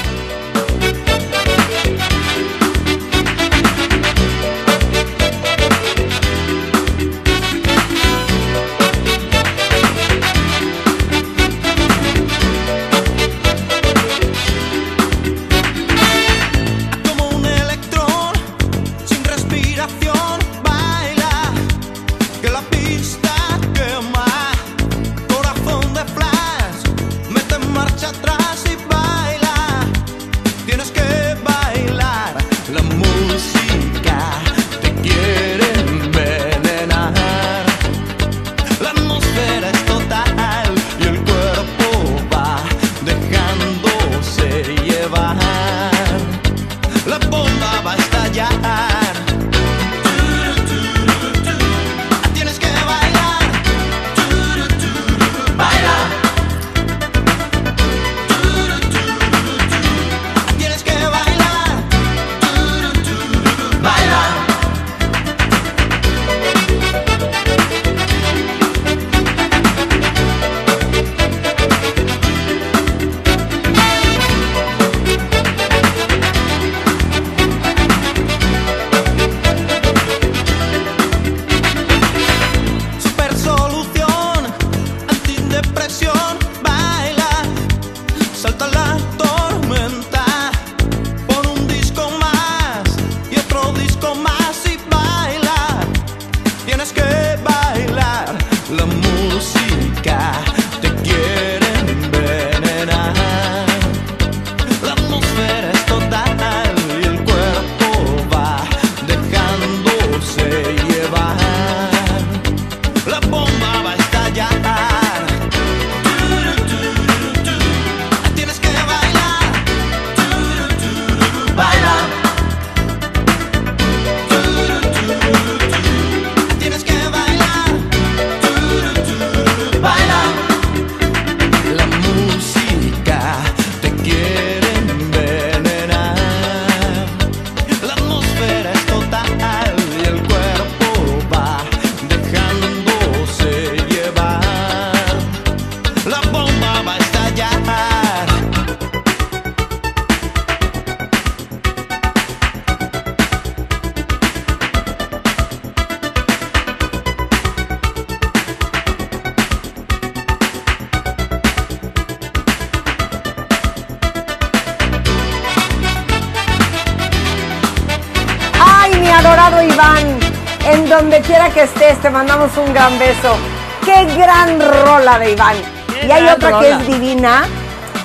un gran beso. ¡Qué gran rola de Iván! Qué Y hay otra rola. que es divina.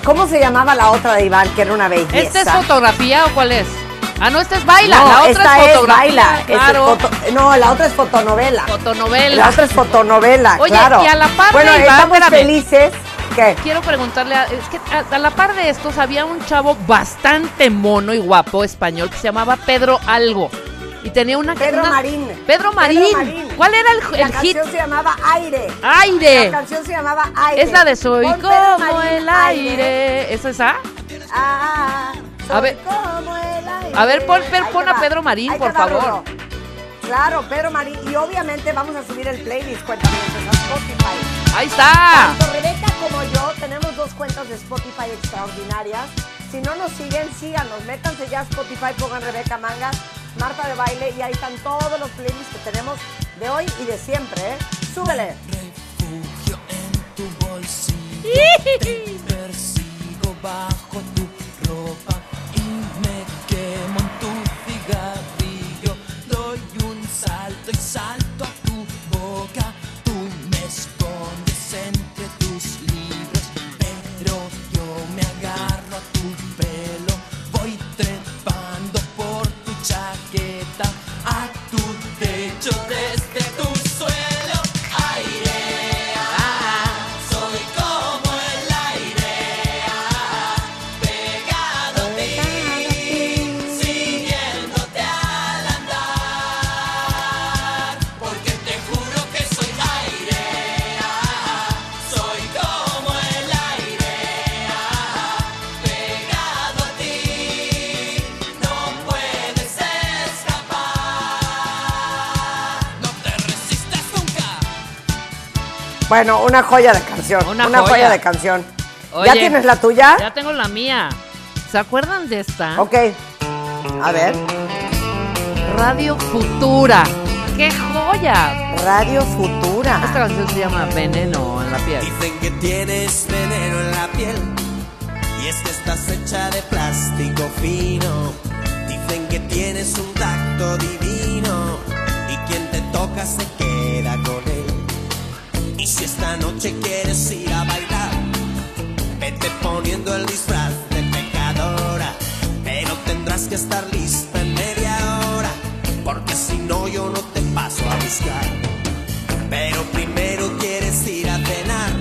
¿Cómo se llamaba la otra de Iván? Que era una belleza. ¿Esta es fotografía o cuál es? Ah, no, esta es baila. No, la otra esta es es fotografía. baila. es foto- no, la otra es fotonovela. Fotonovela. La otra es fotonovela, Oye, claro. y a la par de bueno, Iván, estamos espérame. felices. ¿Qué? Quiero preguntarle, a, es que a, a la par de estos había un chavo bastante mono y guapo español que se llamaba Pedro Algo. Y tenía una... Pedro una- Marín. Pedro Marín. Pedro Marín. ¿Cuál era el, La hit? canción se llamaba Aire. Aire. La canción se llamaba Aire. Es la de Soy como el aire. ¿Es esa? Ah, soy A ver. como el aire. A ver, pon- pon- a. Pedro Marín, Ahí por favor. Claro, Pedro Marín. Y obviamente vamos a subir el playlist, cuéntame, a Spotify. Ahí está. Tanto Rebeca como yo tenemos dos cuentas de Spotify extraordinarias. Si no nos siguen, síganos. Métanse ya a Spotify, pongan Rebeca Mangas, Marta de Baile y ahí están todos los playlists que tenemos de hoy y de siempre. ¿eh? Súbele. refugio en tu bolsillo. [LAUGHS] Te persigo bajo tu ropa y me quemo en tu cigarrillo. Doy un salto y salto Bueno, una joya de canción. Una Una, joya. joya. de canción. Oye, ¿Ya tienes la tuya? Ya tengo la mía. ¿Se acuerdan de esta? Ok. A ver. Radio Futura. ¡Qué joya! Radio Futura. Esta canción se llama Veneno en la piel. Dicen que tienes veneno en la piel y es que estás hecha de plástico fino. Dicen que tienes un tacto divino y quien te toca se queda con él. Y si esta noche quieres ir a bailar, vete poniendo el disfraz de pecadora, pero tendrás que estar lista en media hora, porque si no yo no te paso a buscar. Pero primero quieres ir a cenar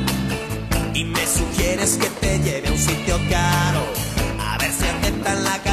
y me sugieres que te lleve a un sitio caro. A ver si aceptan la cartilla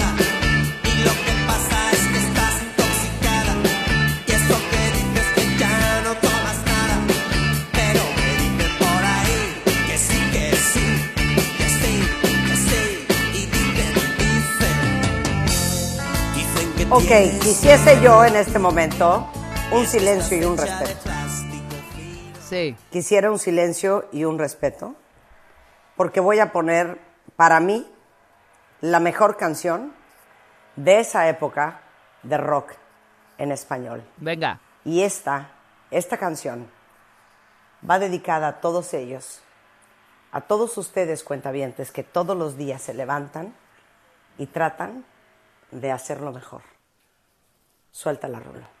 Ok, quisiese yo en este momento un silencio y un respeto. Sí. Quisiera un silencio y un respeto, porque voy a poner para mí la mejor canción de esa época de rock en español. Venga. Y esta, esta canción va dedicada a todos ellos, a todos ustedes cuentavientes que todos los días se levantan y tratan de hacerlo mejor. Suelta la rulo.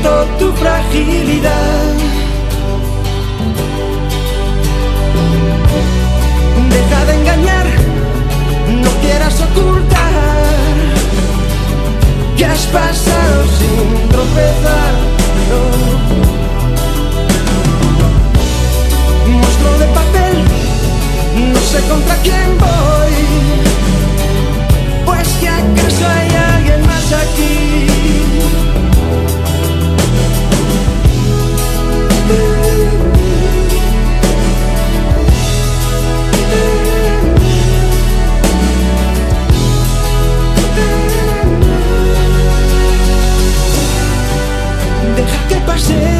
Tu fragilidad. Deja de engañar, no quieras ocultar que has pasado sin tropezar. no. monstruo de papel, no sé contra quién voy. Pues que acaso hay alguien más aquí. Deja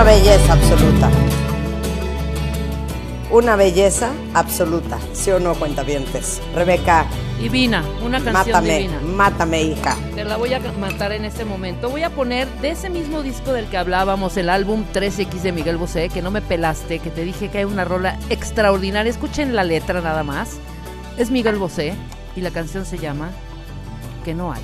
Una belleza absoluta. Una belleza absoluta. ¿Sí o no, cuentavientes? Rebeca, Divina, una canción mátame, divina. mátame, hija. Te la voy a matar en este momento. Voy a poner de ese mismo disco del que hablábamos, el álbum 13X de Miguel Bosé, que no me pelaste, que te dije que hay una rola extraordinaria. Escuchen la letra nada más. Es Miguel Bosé y la canción se llama Que no hay.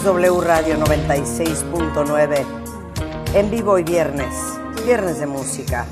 Es W Radio 96.9. En vivo y viernes. Viernes de música.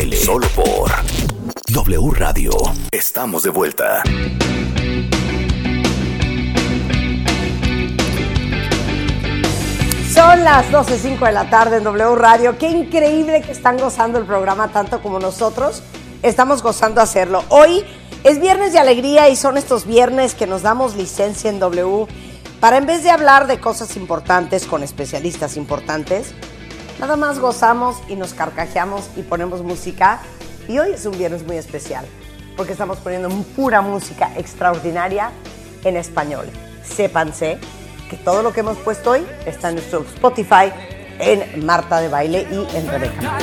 Baile. Solo por W Radio. Estamos de vuelta. Son las 12.05 de la tarde en W Radio. Qué increíble que están gozando el programa tanto como nosotros. Estamos gozando hacerlo. Hoy es viernes de alegría y son estos viernes que nos damos licencia en W para en vez de hablar de cosas importantes con especialistas importantes, nada más gozamos y nos carcajeamos y ponemos música. Y hoy es un viernes muy especial porque estamos poniendo pura música extraordinaria en español. Sépanse que todo lo que hemos puesto hoy está en nuestro Spotify, en Marta de Baile y en Rebeca.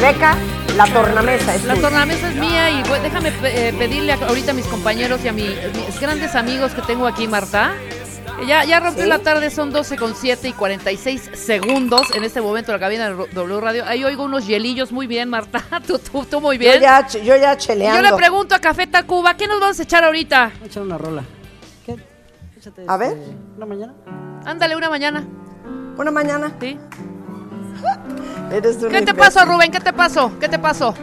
Rebeca, la tornamesa es La tuya. tornamesa es mía y pues, déjame eh, pedirle a- ahorita a mis compañeros y a mi- mis grandes amigos que tengo aquí, Marta. Ya, ya rompí ¿Sí? la tarde, son 12 con 7 y 46 segundos en este momento en la cabina de W Radio. Ahí oigo unos hielillos muy bien, Marta. [LAUGHS] Tú, tú, tú muy Yo bien. ya, ch- yo ya cheleando. yo le pregunto a Café Tacuba, ¿qué nos vamos a echar ahorita? Voy a echar una rola. ¿Qué? Échate, A ver. este, ¿Una mañana? Ándale, una mañana. Una mañana. ¿Sí? [LAUGHS] Eres un ¿Qué te pasó, Rubén? ¿Qué te pasó? ¿Qué te pasó?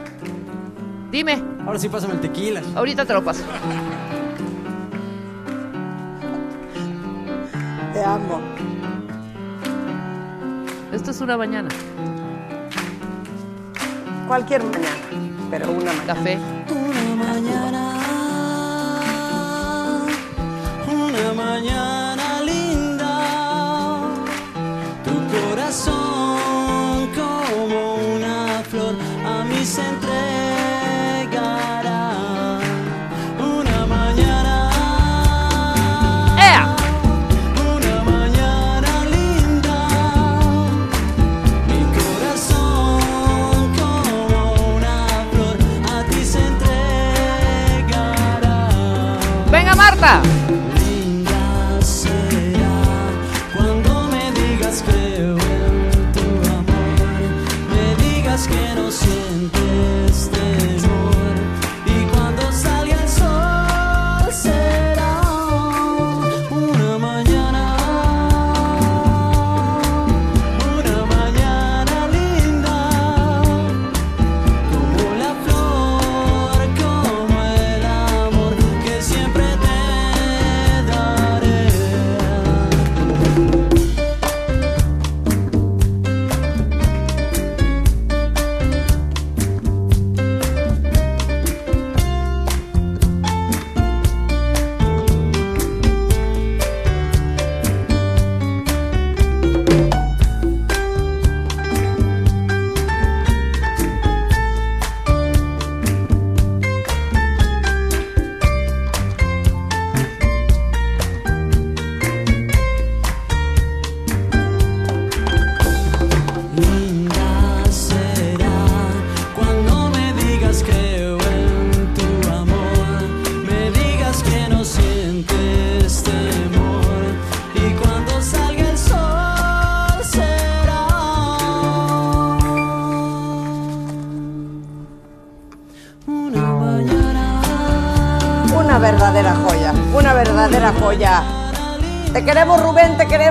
Dime, Ahora sí pásame el tequila. ahorita te lo paso. Te amo. Esto es una mañana. Cualquier mañana, pero una mañana. Café. Una mañana, una mañana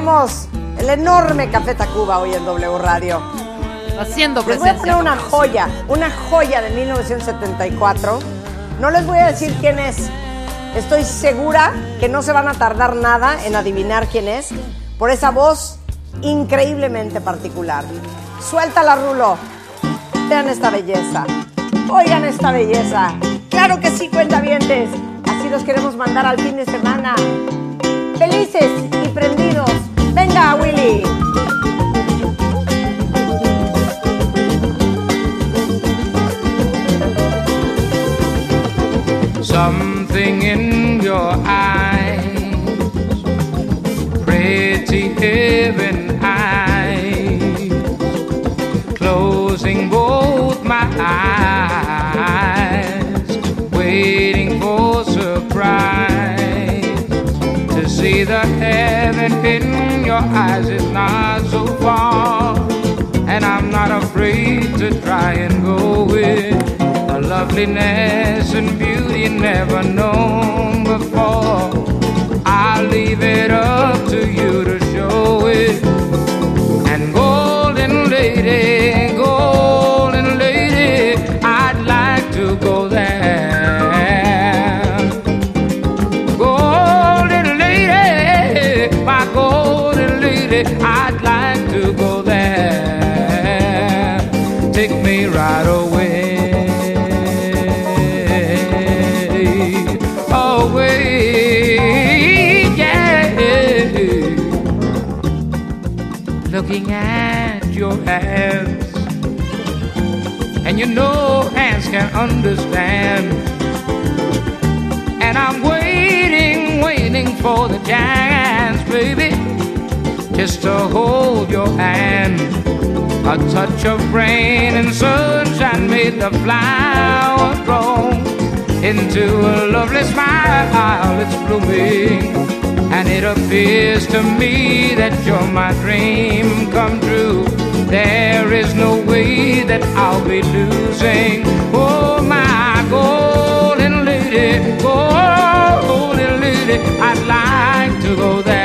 Rubén, te queremos. El enorme Café Tacuba hoy en W Radio. Haciendo Les voy a presencia. poner una joya, una joya de 1974. No les voy a decir quién es. Estoy segura que no se van a tardar nada en adivinar quién es por esa voz increíblemente particular. Suéltala, Rulo. Vean esta belleza. Oigan esta belleza. Claro que sí, cuentavientes. Así los queremos mandar al fin de semana. Felices y prendidos. Willy. Something in your eyes, pretty heaven eyes, closing both my eyes, waiting for surprise. To see the in your eyes is not so far, and I'm not afraid to try and go with a loveliness and beauty never known before. I'll leave it up to you to show it. And golden lady, golden And you know hands can understand. And I'm waiting, waiting for the chance, baby, just to hold your hand. A touch of rain and sunshine made the flower grow into a lovely smile. It's blooming, and it appears to me that you're my dream come true. There is no way that I'll be losing. Oh, my golden lady, oh, golden lady, I'd like to go there.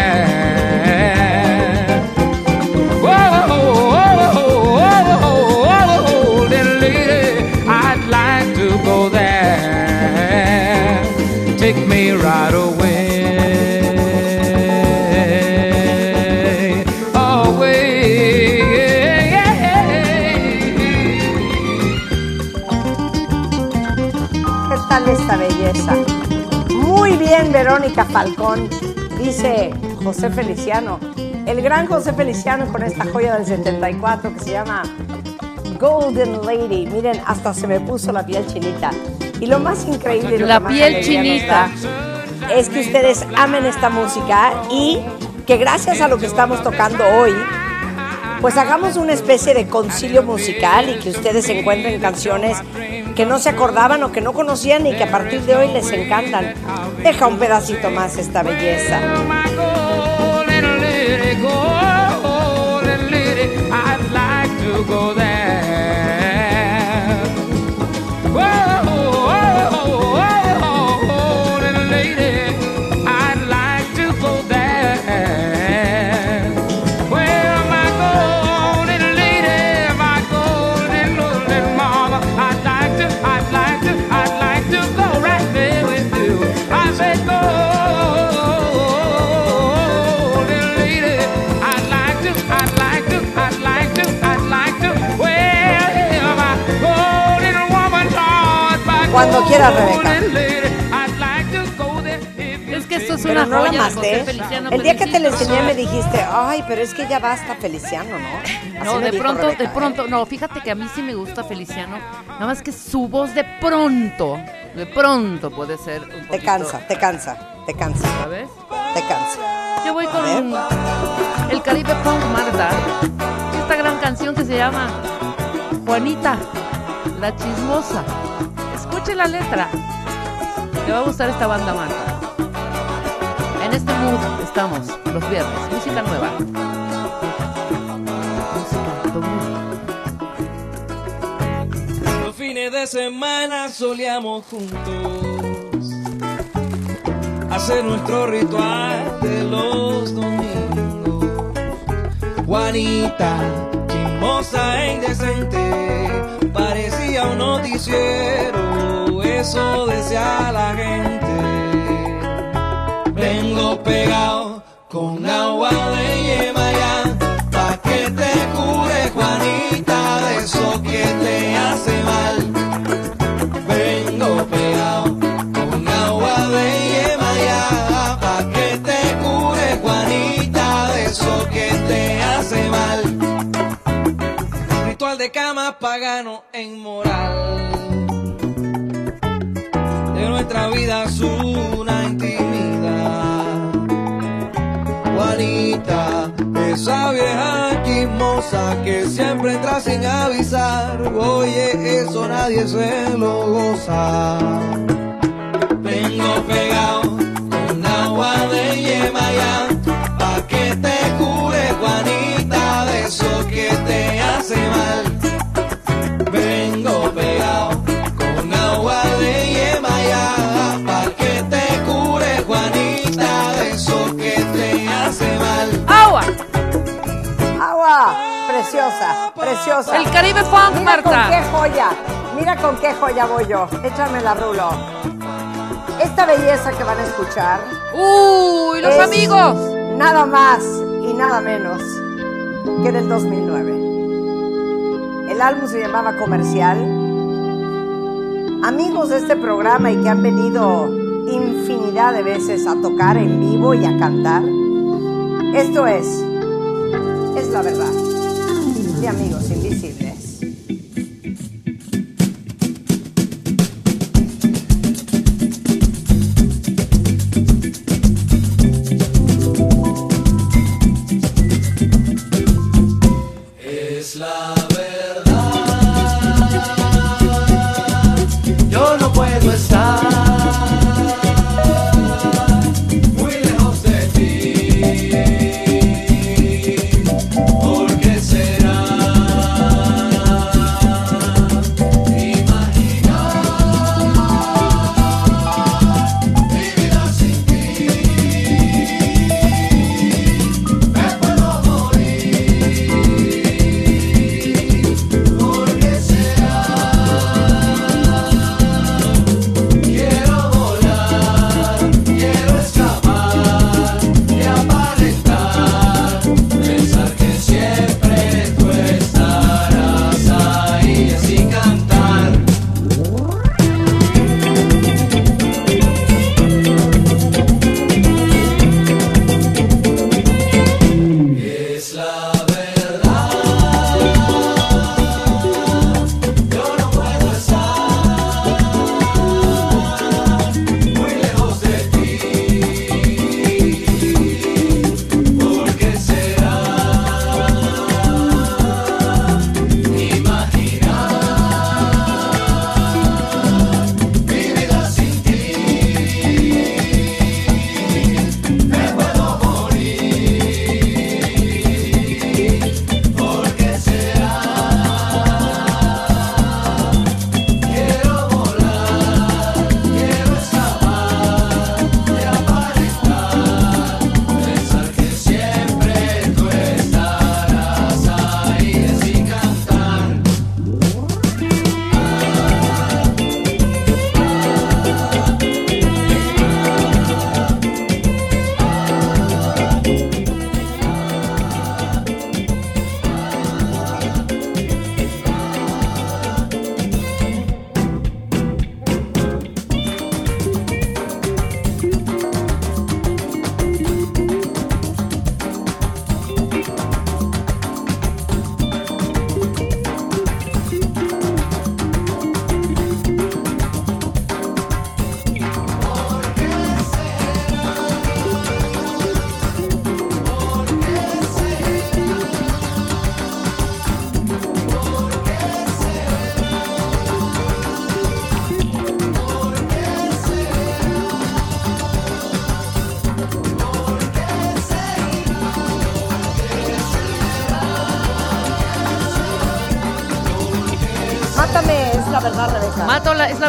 Esta belleza? Muy bien, Verónica Falcón, dice José Feliciano. El gran José Feliciano con esta joya del 74 que se llama Golden Lady. Miren, hasta se me puso la piel chinita. Y lo más increíble, lo La piel chinita. es que ustedes amen esta música y que gracias a lo que estamos tocando hoy, pues hagamos una especie de concilio musical y que ustedes encuentren canciones que no se acordaban o que no conocían y que a partir de hoy les encantan. Deja un pedacito más esta belleza. Cuando quieras, Rebeca. Es que esto es Pero una no la joya, José amaste. Feliciano. El día que te la enseñé me dijiste, ay, pero es que ya basta Feliciano, ¿no? Así No, de pronto, Rebeca, de ¿eh? pronto, no, fíjate que a mí sí me gusta Feliciano, nada más que su voz de pronto, de pronto puede ser un Te poquito, cansa, te cansa, te cansa, ¿sabes? te cansa. Yo voy con el Caribe Punk Marta, esta gran canción que se llama Juanita, la chismosa. La letra, te va a gustar esta banda Marta. En este mood estamos los viernes, música nueva. Música. Los fines de semana solíamos juntos hacer nuestro ritual de los domingos. Juanita, chismosa e indecente, parecía un noticiero, eso decía la gente. Vengo pegado con agua de Yemayá, pa' que te cure Juanita de eso que te hace mal. Vengo pegado con agua de Yemayá, pa' que te cure Juanita de eso que te hace mal. Ritual de cama pagano en moral. Nuestra vida es una intimidad. Juanita, esa vieja chismosa que siempre entra sin avisar. Oye, eso nadie se lo goza. Vengo pegado El Caribe Funk, Mira Marta. Con qué joya. Mira con qué joya voy yo. Échame la rulo. Esta belleza que van a escuchar. ¡Uy, los amigos! Nada más y nada menos que del 2009. El álbum se llamaba Comercial amigos de este programa y que han venido infinidad de veces a tocar en vivo y a cantar. Esto es, es la verdad de Amigos Invisibles.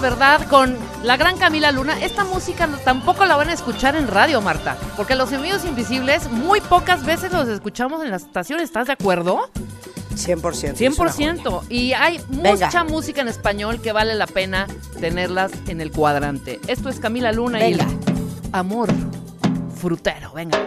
verdad con la gran Camila Luna, esta música tampoco la van a escuchar en radio, Marta, porque los envíos invisibles muy pocas veces los escuchamos en las estaciones, ¿estás de acuerdo? 100%. 100%. Y hay mucha música en español que vale la pena tenerlas en el cuadrante. Esto es Camila Luna y el amor frutero. Venga.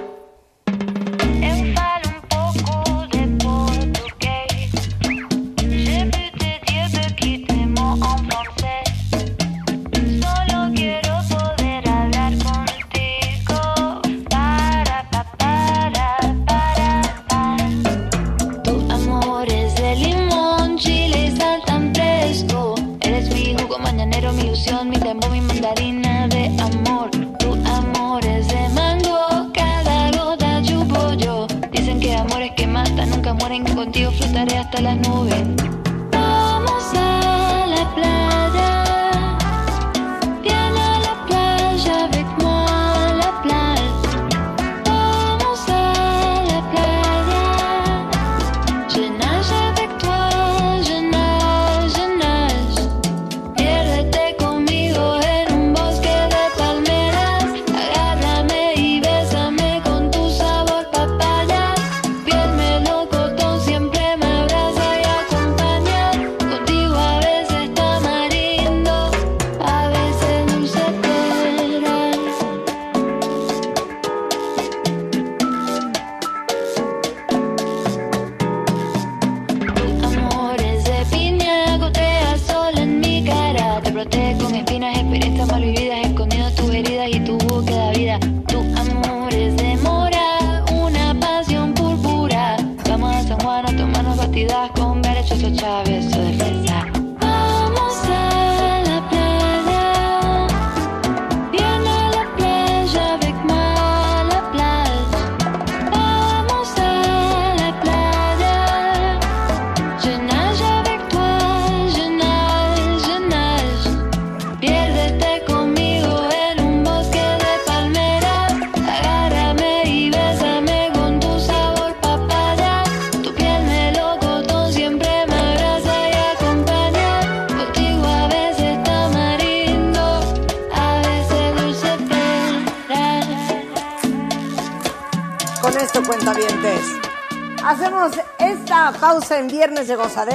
Viernes de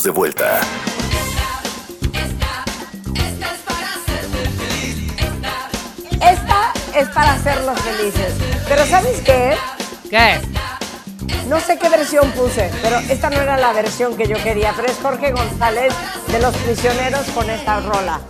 Estamos de vuelta. Esta es para hacerlos felices. Pero ¿sabes qué? ¿Qué? No sé qué versión puse, pero esta no era la versión que yo quería. Pero es Jorge González de Los Prisioneros con esta rola.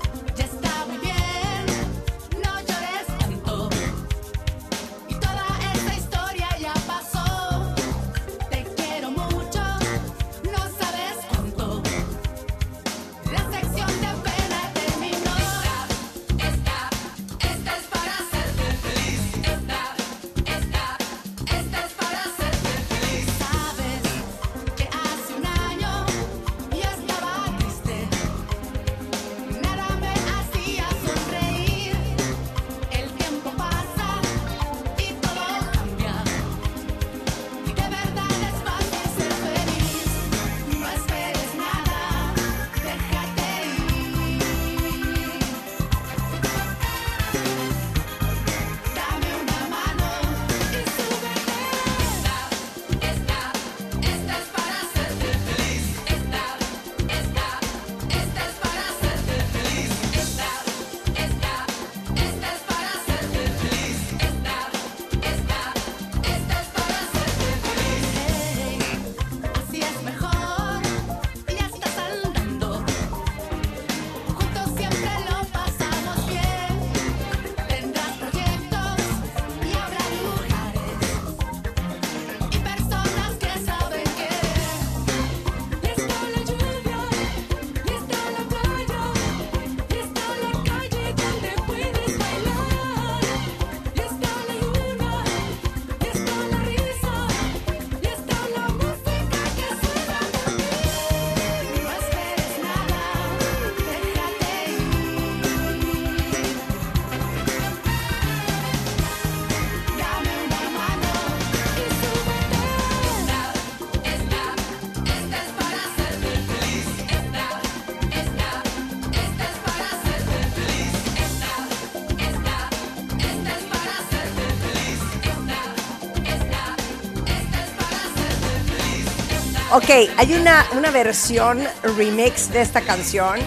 Ok, hay una, una versión remix de esta canción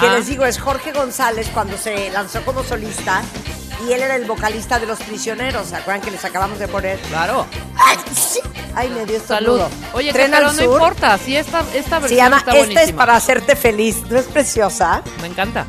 que Ajá. les digo es Jorge González cuando se lanzó como solista y él era el vocalista de Los Prisioneros. ¿Se acuerdan que les acabamos de poner? Claro. ¡Ay, sí! Ay, me dio Salud. estornudo. Oye, Tren pero al no Sur importa. Si esta, esta versión Se llama está Esta es para hacerte feliz. ¿No es preciosa? Me encanta.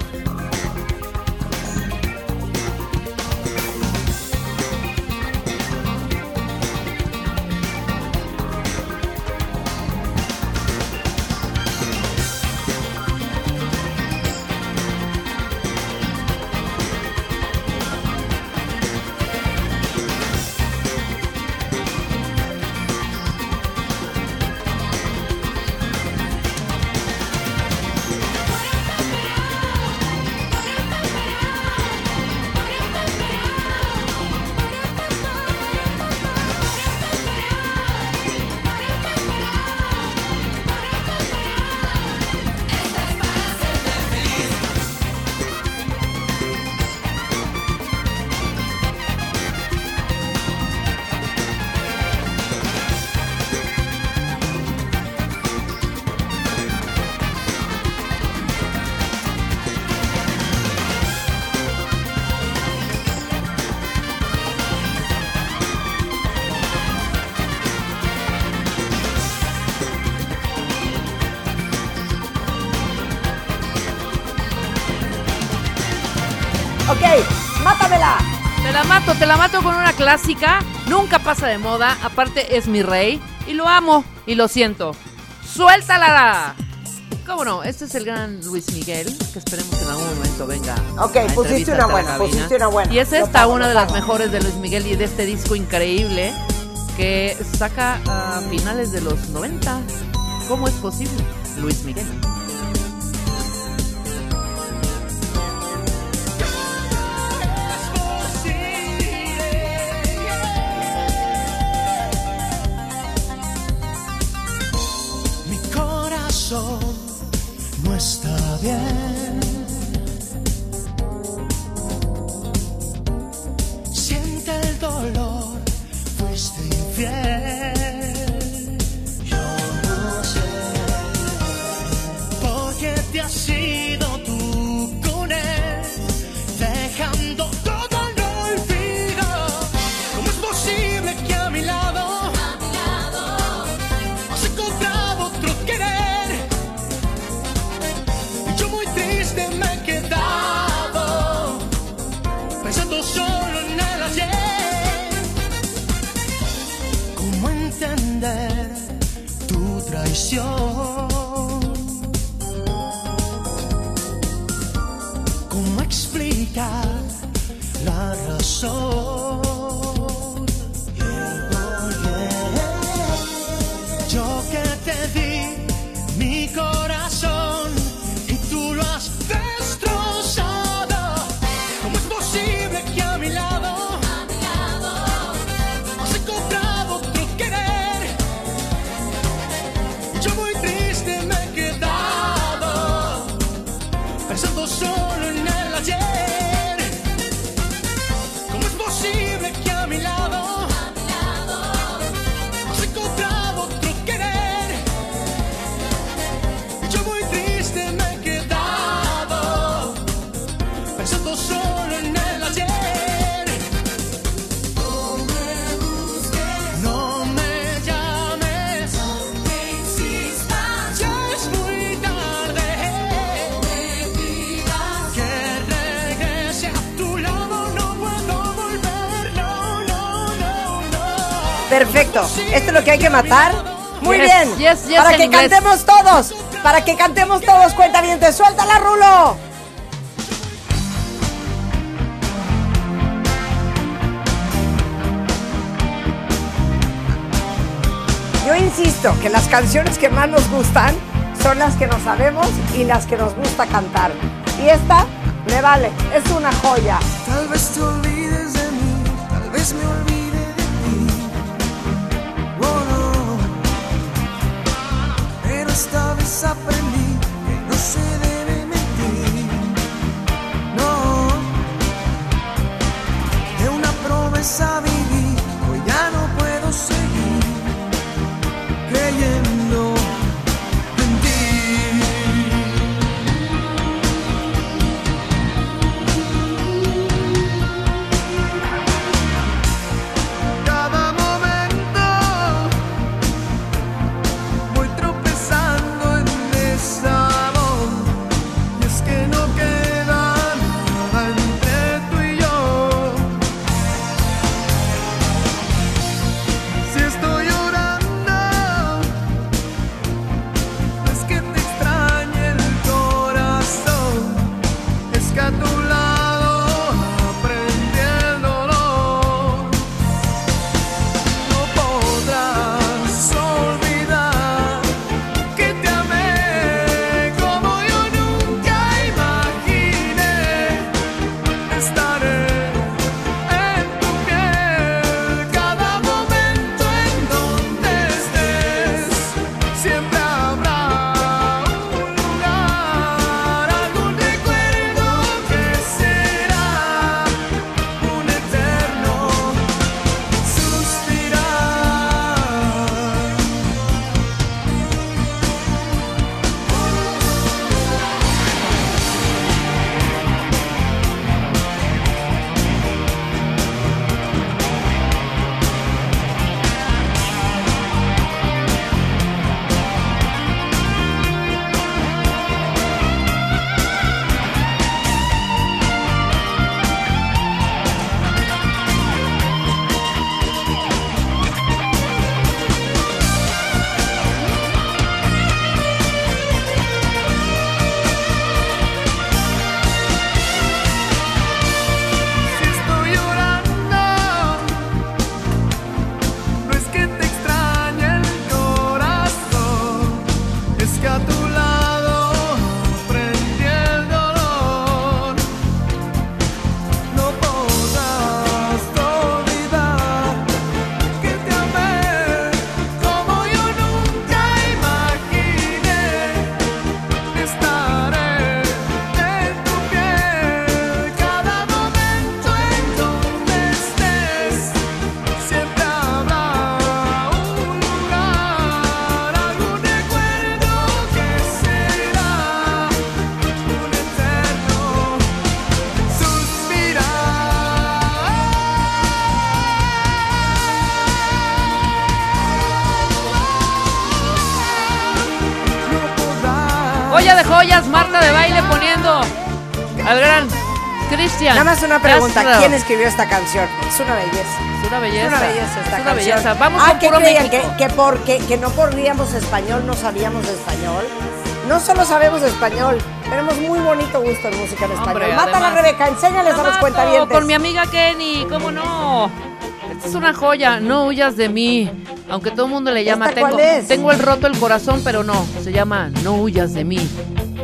te la mato con una clásica. Nunca pasa de moda. Aparte es mi rey. Y lo amo y lo siento. ¡Suéltala! ¿Cómo no? Este es el gran Luis Miguel, que esperemos que en algún momento venga. Ok, pusiste una buena, pusiste una buena. Y es esta una de las mejores de Luis Miguel y de este disco increíble que saca a finales de los 90. ¿Cómo es posible? Luis Miguel. Esto es lo que hay que matar. Muy bien. Para que cantemos todos. Para que cantemos todos. Cuenta bien, te suéltala, Rulo. Yo insisto que las canciones que más nos gustan son las que nos sabemos y las que nos gusta cantar. Y esta me vale, es una joya. Tal vez tú Cristian. Nada más una pregunta. ¿quién escribió esta canción? Es una belleza. Es una belleza. Es una belleza esta Es una canción. belleza. Vamos ah, con ¿qué puro creían? Que, que porque que no podríamos español, no sabíamos español. No solo sabemos español, tenemos muy bonito gusto en música en español. Hombre, Mátala, además- Rebeca, enséñales a los cuentavientes. Con mi amiga Kenny, ¿cómo no? Esta es una joya, no huyas de mí. Aunque todo el mundo le llama, ¿Esta tengo, cuál es? tengo el roto el corazón, pero no, se llama No huyas de mí.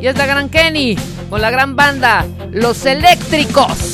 Y es la gran Kenny, con la gran banda, Los Eléctricos.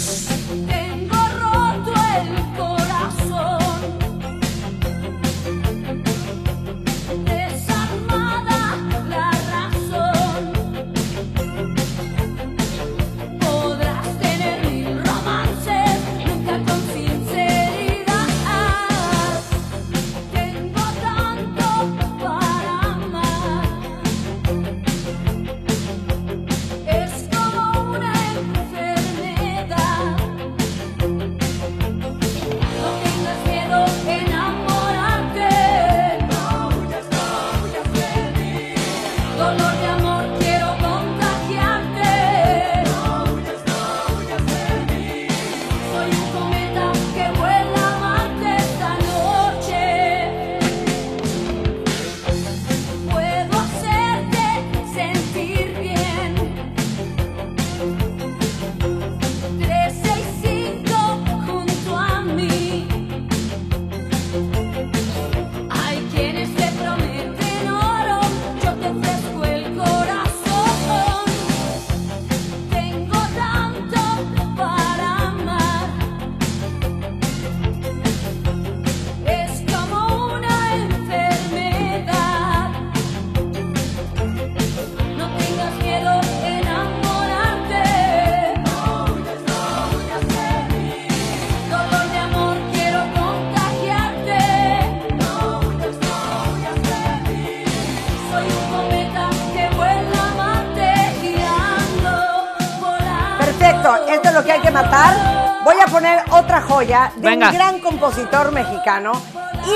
Joya de Venga. un gran compositor mexicano,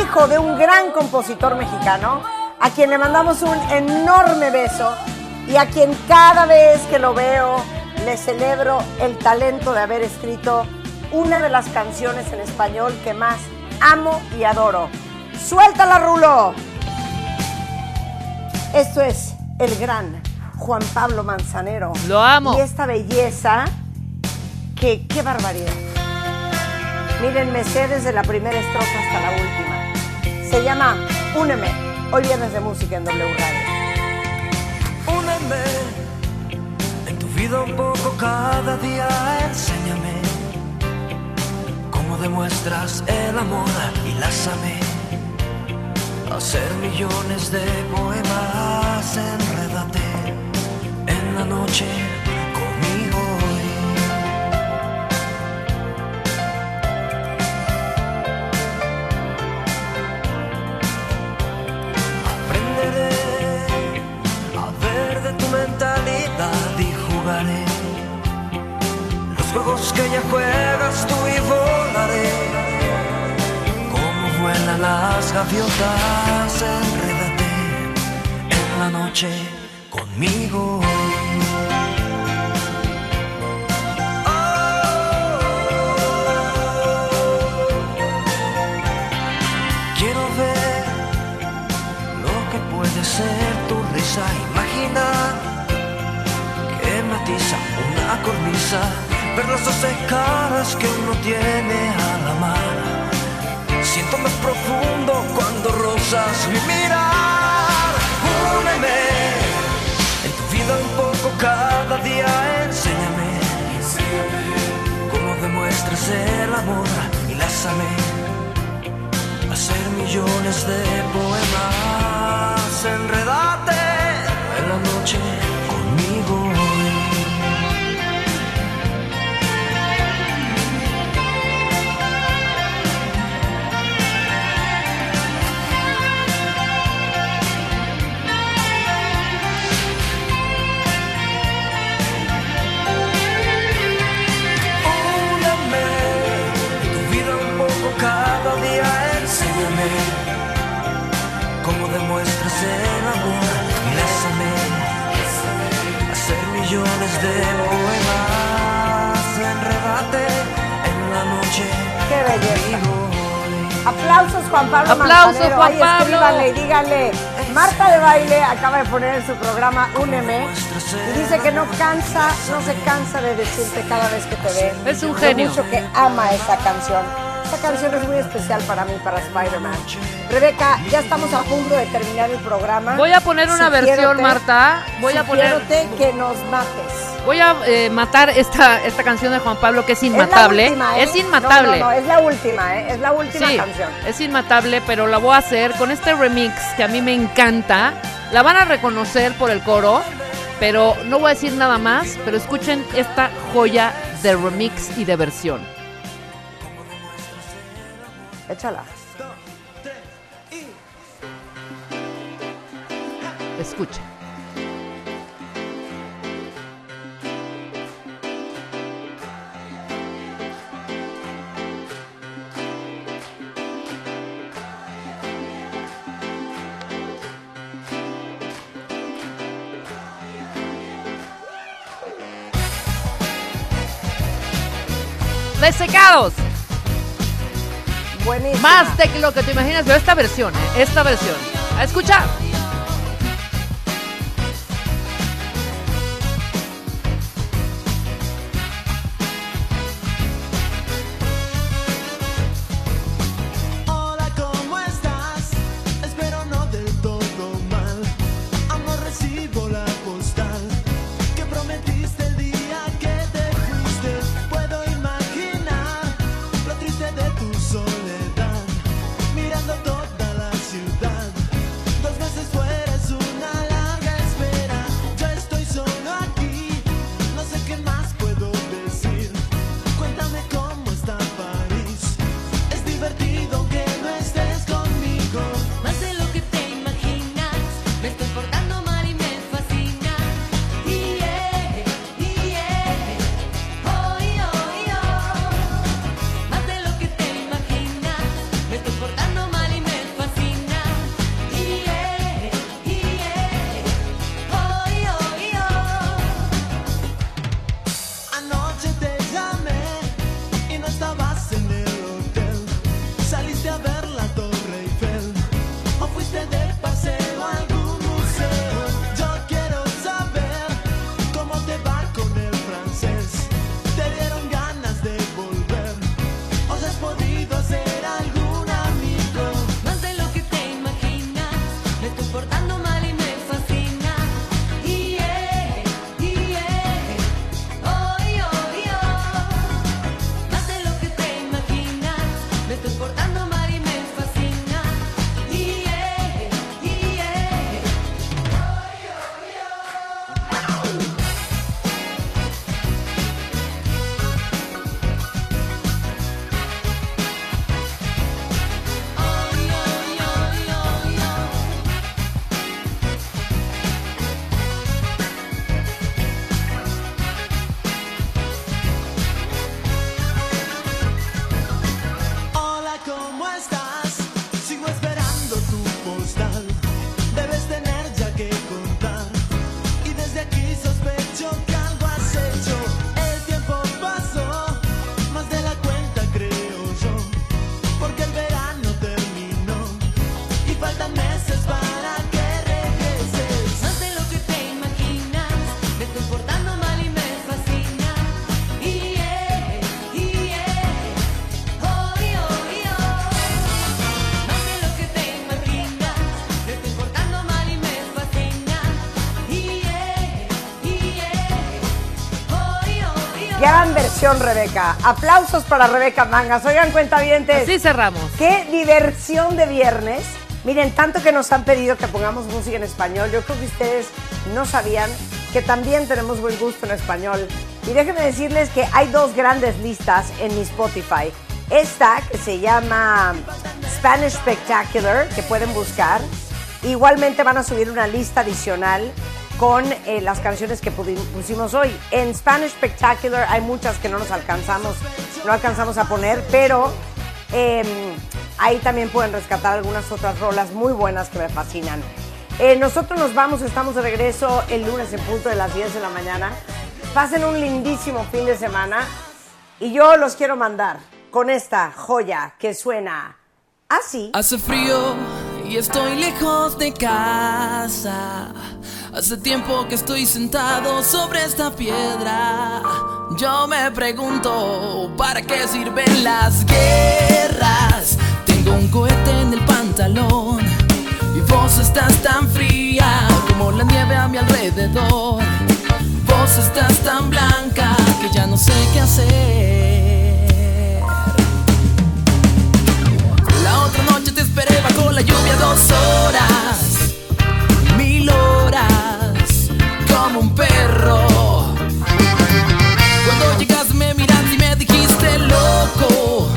hijo de un gran compositor mexicano, a quien le mandamos un enorme beso y a quien cada vez que lo veo le celebro el talento de haber escrito una de las canciones en español que más amo y adoro. ¡Suéltala, Rulo! Esto es el gran Juan Pablo Manzanero. Lo amo. Y esta belleza, que qué barbaridad. Miren, me sé desde la primera estrofa hasta la última. Se llama Úneme. Hoy viernes de música en W Radio. Úneme en tu vida un poco cada día, enséñame cómo demuestras el amor y lázame hacer millones de poemas, enrédate en la noche los juegos que ya juegas tú y volaré. Como vuelan las gaviotas enrédate en la noche conmigo. Quiero ver lo que puede ser tu risa. Una cornisa. Ver las doce caras que uno tiene al amar. Siento más profundo cuando rozas mi mirar. Úneme en tu vida un poco cada día. Enséñame, cómo demuestras el amor y lázame hacer millones de poemas, enredate en la noche cómo demuestras el amor y lázame millones de poemas, enredate en la noche. Qué belleza. Aplausos Juan Pablo Aplausos, Manzanero. Juan Pablo. escríbanle y díganle. Marta de Baile acaba de poner en su programa Úneme y dice que no cansa, no se cansa de decirte cada vez que te ve. Es un lo genio. mucho que ama esta canción. Canción es muy especial para mí, para Spider-Man. Rebeca, ya estamos a punto de terminar el programa. Voy a poner una versión, Marta. Voy a poner. que nos mates. Voy a eh, matar esta, esta canción de Juan Pablo que es Es inmatable. última, ¿eh? Es inmatable. No, no, no, es la última, ¿eh? Es la última Sí, canción. es inmatable, pero la voy a hacer con este remix que a mí me encanta. La van a reconocer por el coro, pero no voy a decir nada más, pero escuchen esta joya de remix y de versión. Échala. Escuchen. Desecados. Más de lo que te imaginas, pero esta versión, esta versión. A escuchar. Rebeca. Aplausos para Rebeca Mangas. Oigan, cuenta bien. Así cerramos. Qué diversión de viernes. Miren, tanto que nos han pedido que pongamos música en español. Yo creo que ustedes no sabían que también tenemos buen gusto en español. Y déjenme decirles que hay dos grandes listas en mi Spotify. Esta que se llama Spanish Spectacular, que pueden buscar. Igualmente van a subir una lista adicional con eh, las canciones que pusimos hoy. En Spanish Spectacular hay muchas que no nos alcanzamos, no alcanzamos a poner, pero eh, ahí también pueden rescatar algunas otras rolas muy buenas que me fascinan. Eh, nosotros nos vamos, estamos de regreso el lunes en punto de las 10 de la mañana. Pasen un lindísimo fin de semana y yo los quiero mandar con esta joya que suena así. Hace frío y estoy lejos de casa. Hace tiempo que estoy sentado sobre esta piedra. Yo me pregunto, ¿para qué sirven las guerras? Tengo un cohete en el pantalón y vos estás tan fría como la nieve a mi alrededor. Vos estás tan blanca que ya no sé qué hacer. La otra noche te esperé bajo la lluvia dos horas, como un perro. Cuando llegas me miraste y me dijiste loco,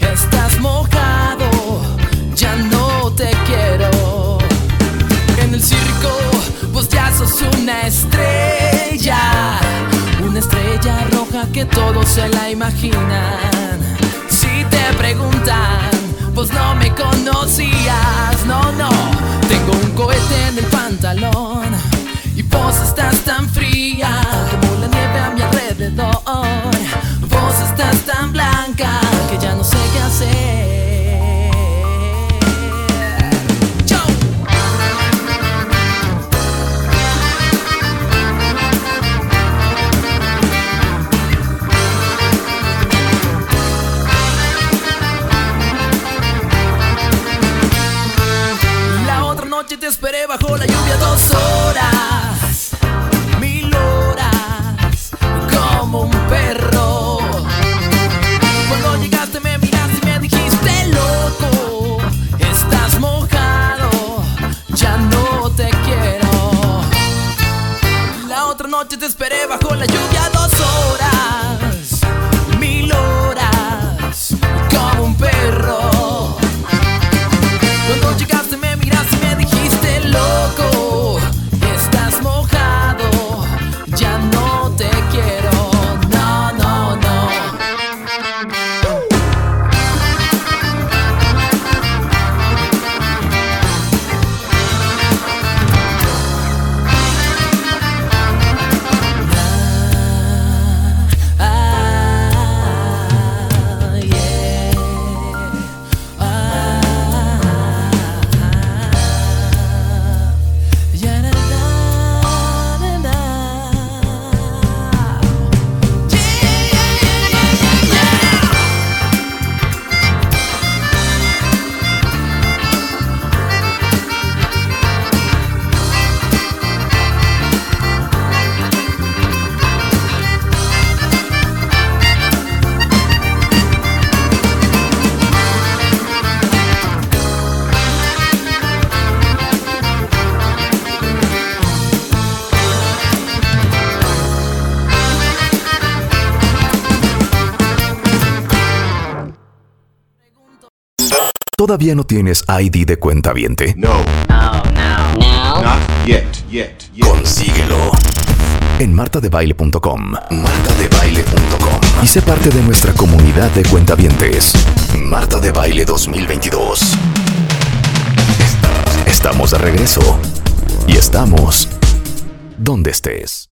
estás mojado, ya no te quiero. En el circo vos ya sos una estrella, una estrella roja que todos se la imaginan. Si te preguntan, vos no me conocías, no, no. Tengo un cohete en el pantalón vos estás tan fría como la nieve a mi alrededor. Vos estás tan blanca que ya no sé qué hacer. Chau. La otra noche te esperé bajo la lluvia dos horas, ¿Todavía no tienes ID de cuenta viente? No. No, no, no. Not yet, yet, yet. Consíguelo en martadebaile.com. Martadebaile.com. Y sé parte de nuestra comunidad de cuentavientes. Marta de Baile 2022. Estamos de regreso. Y estamos donde estés.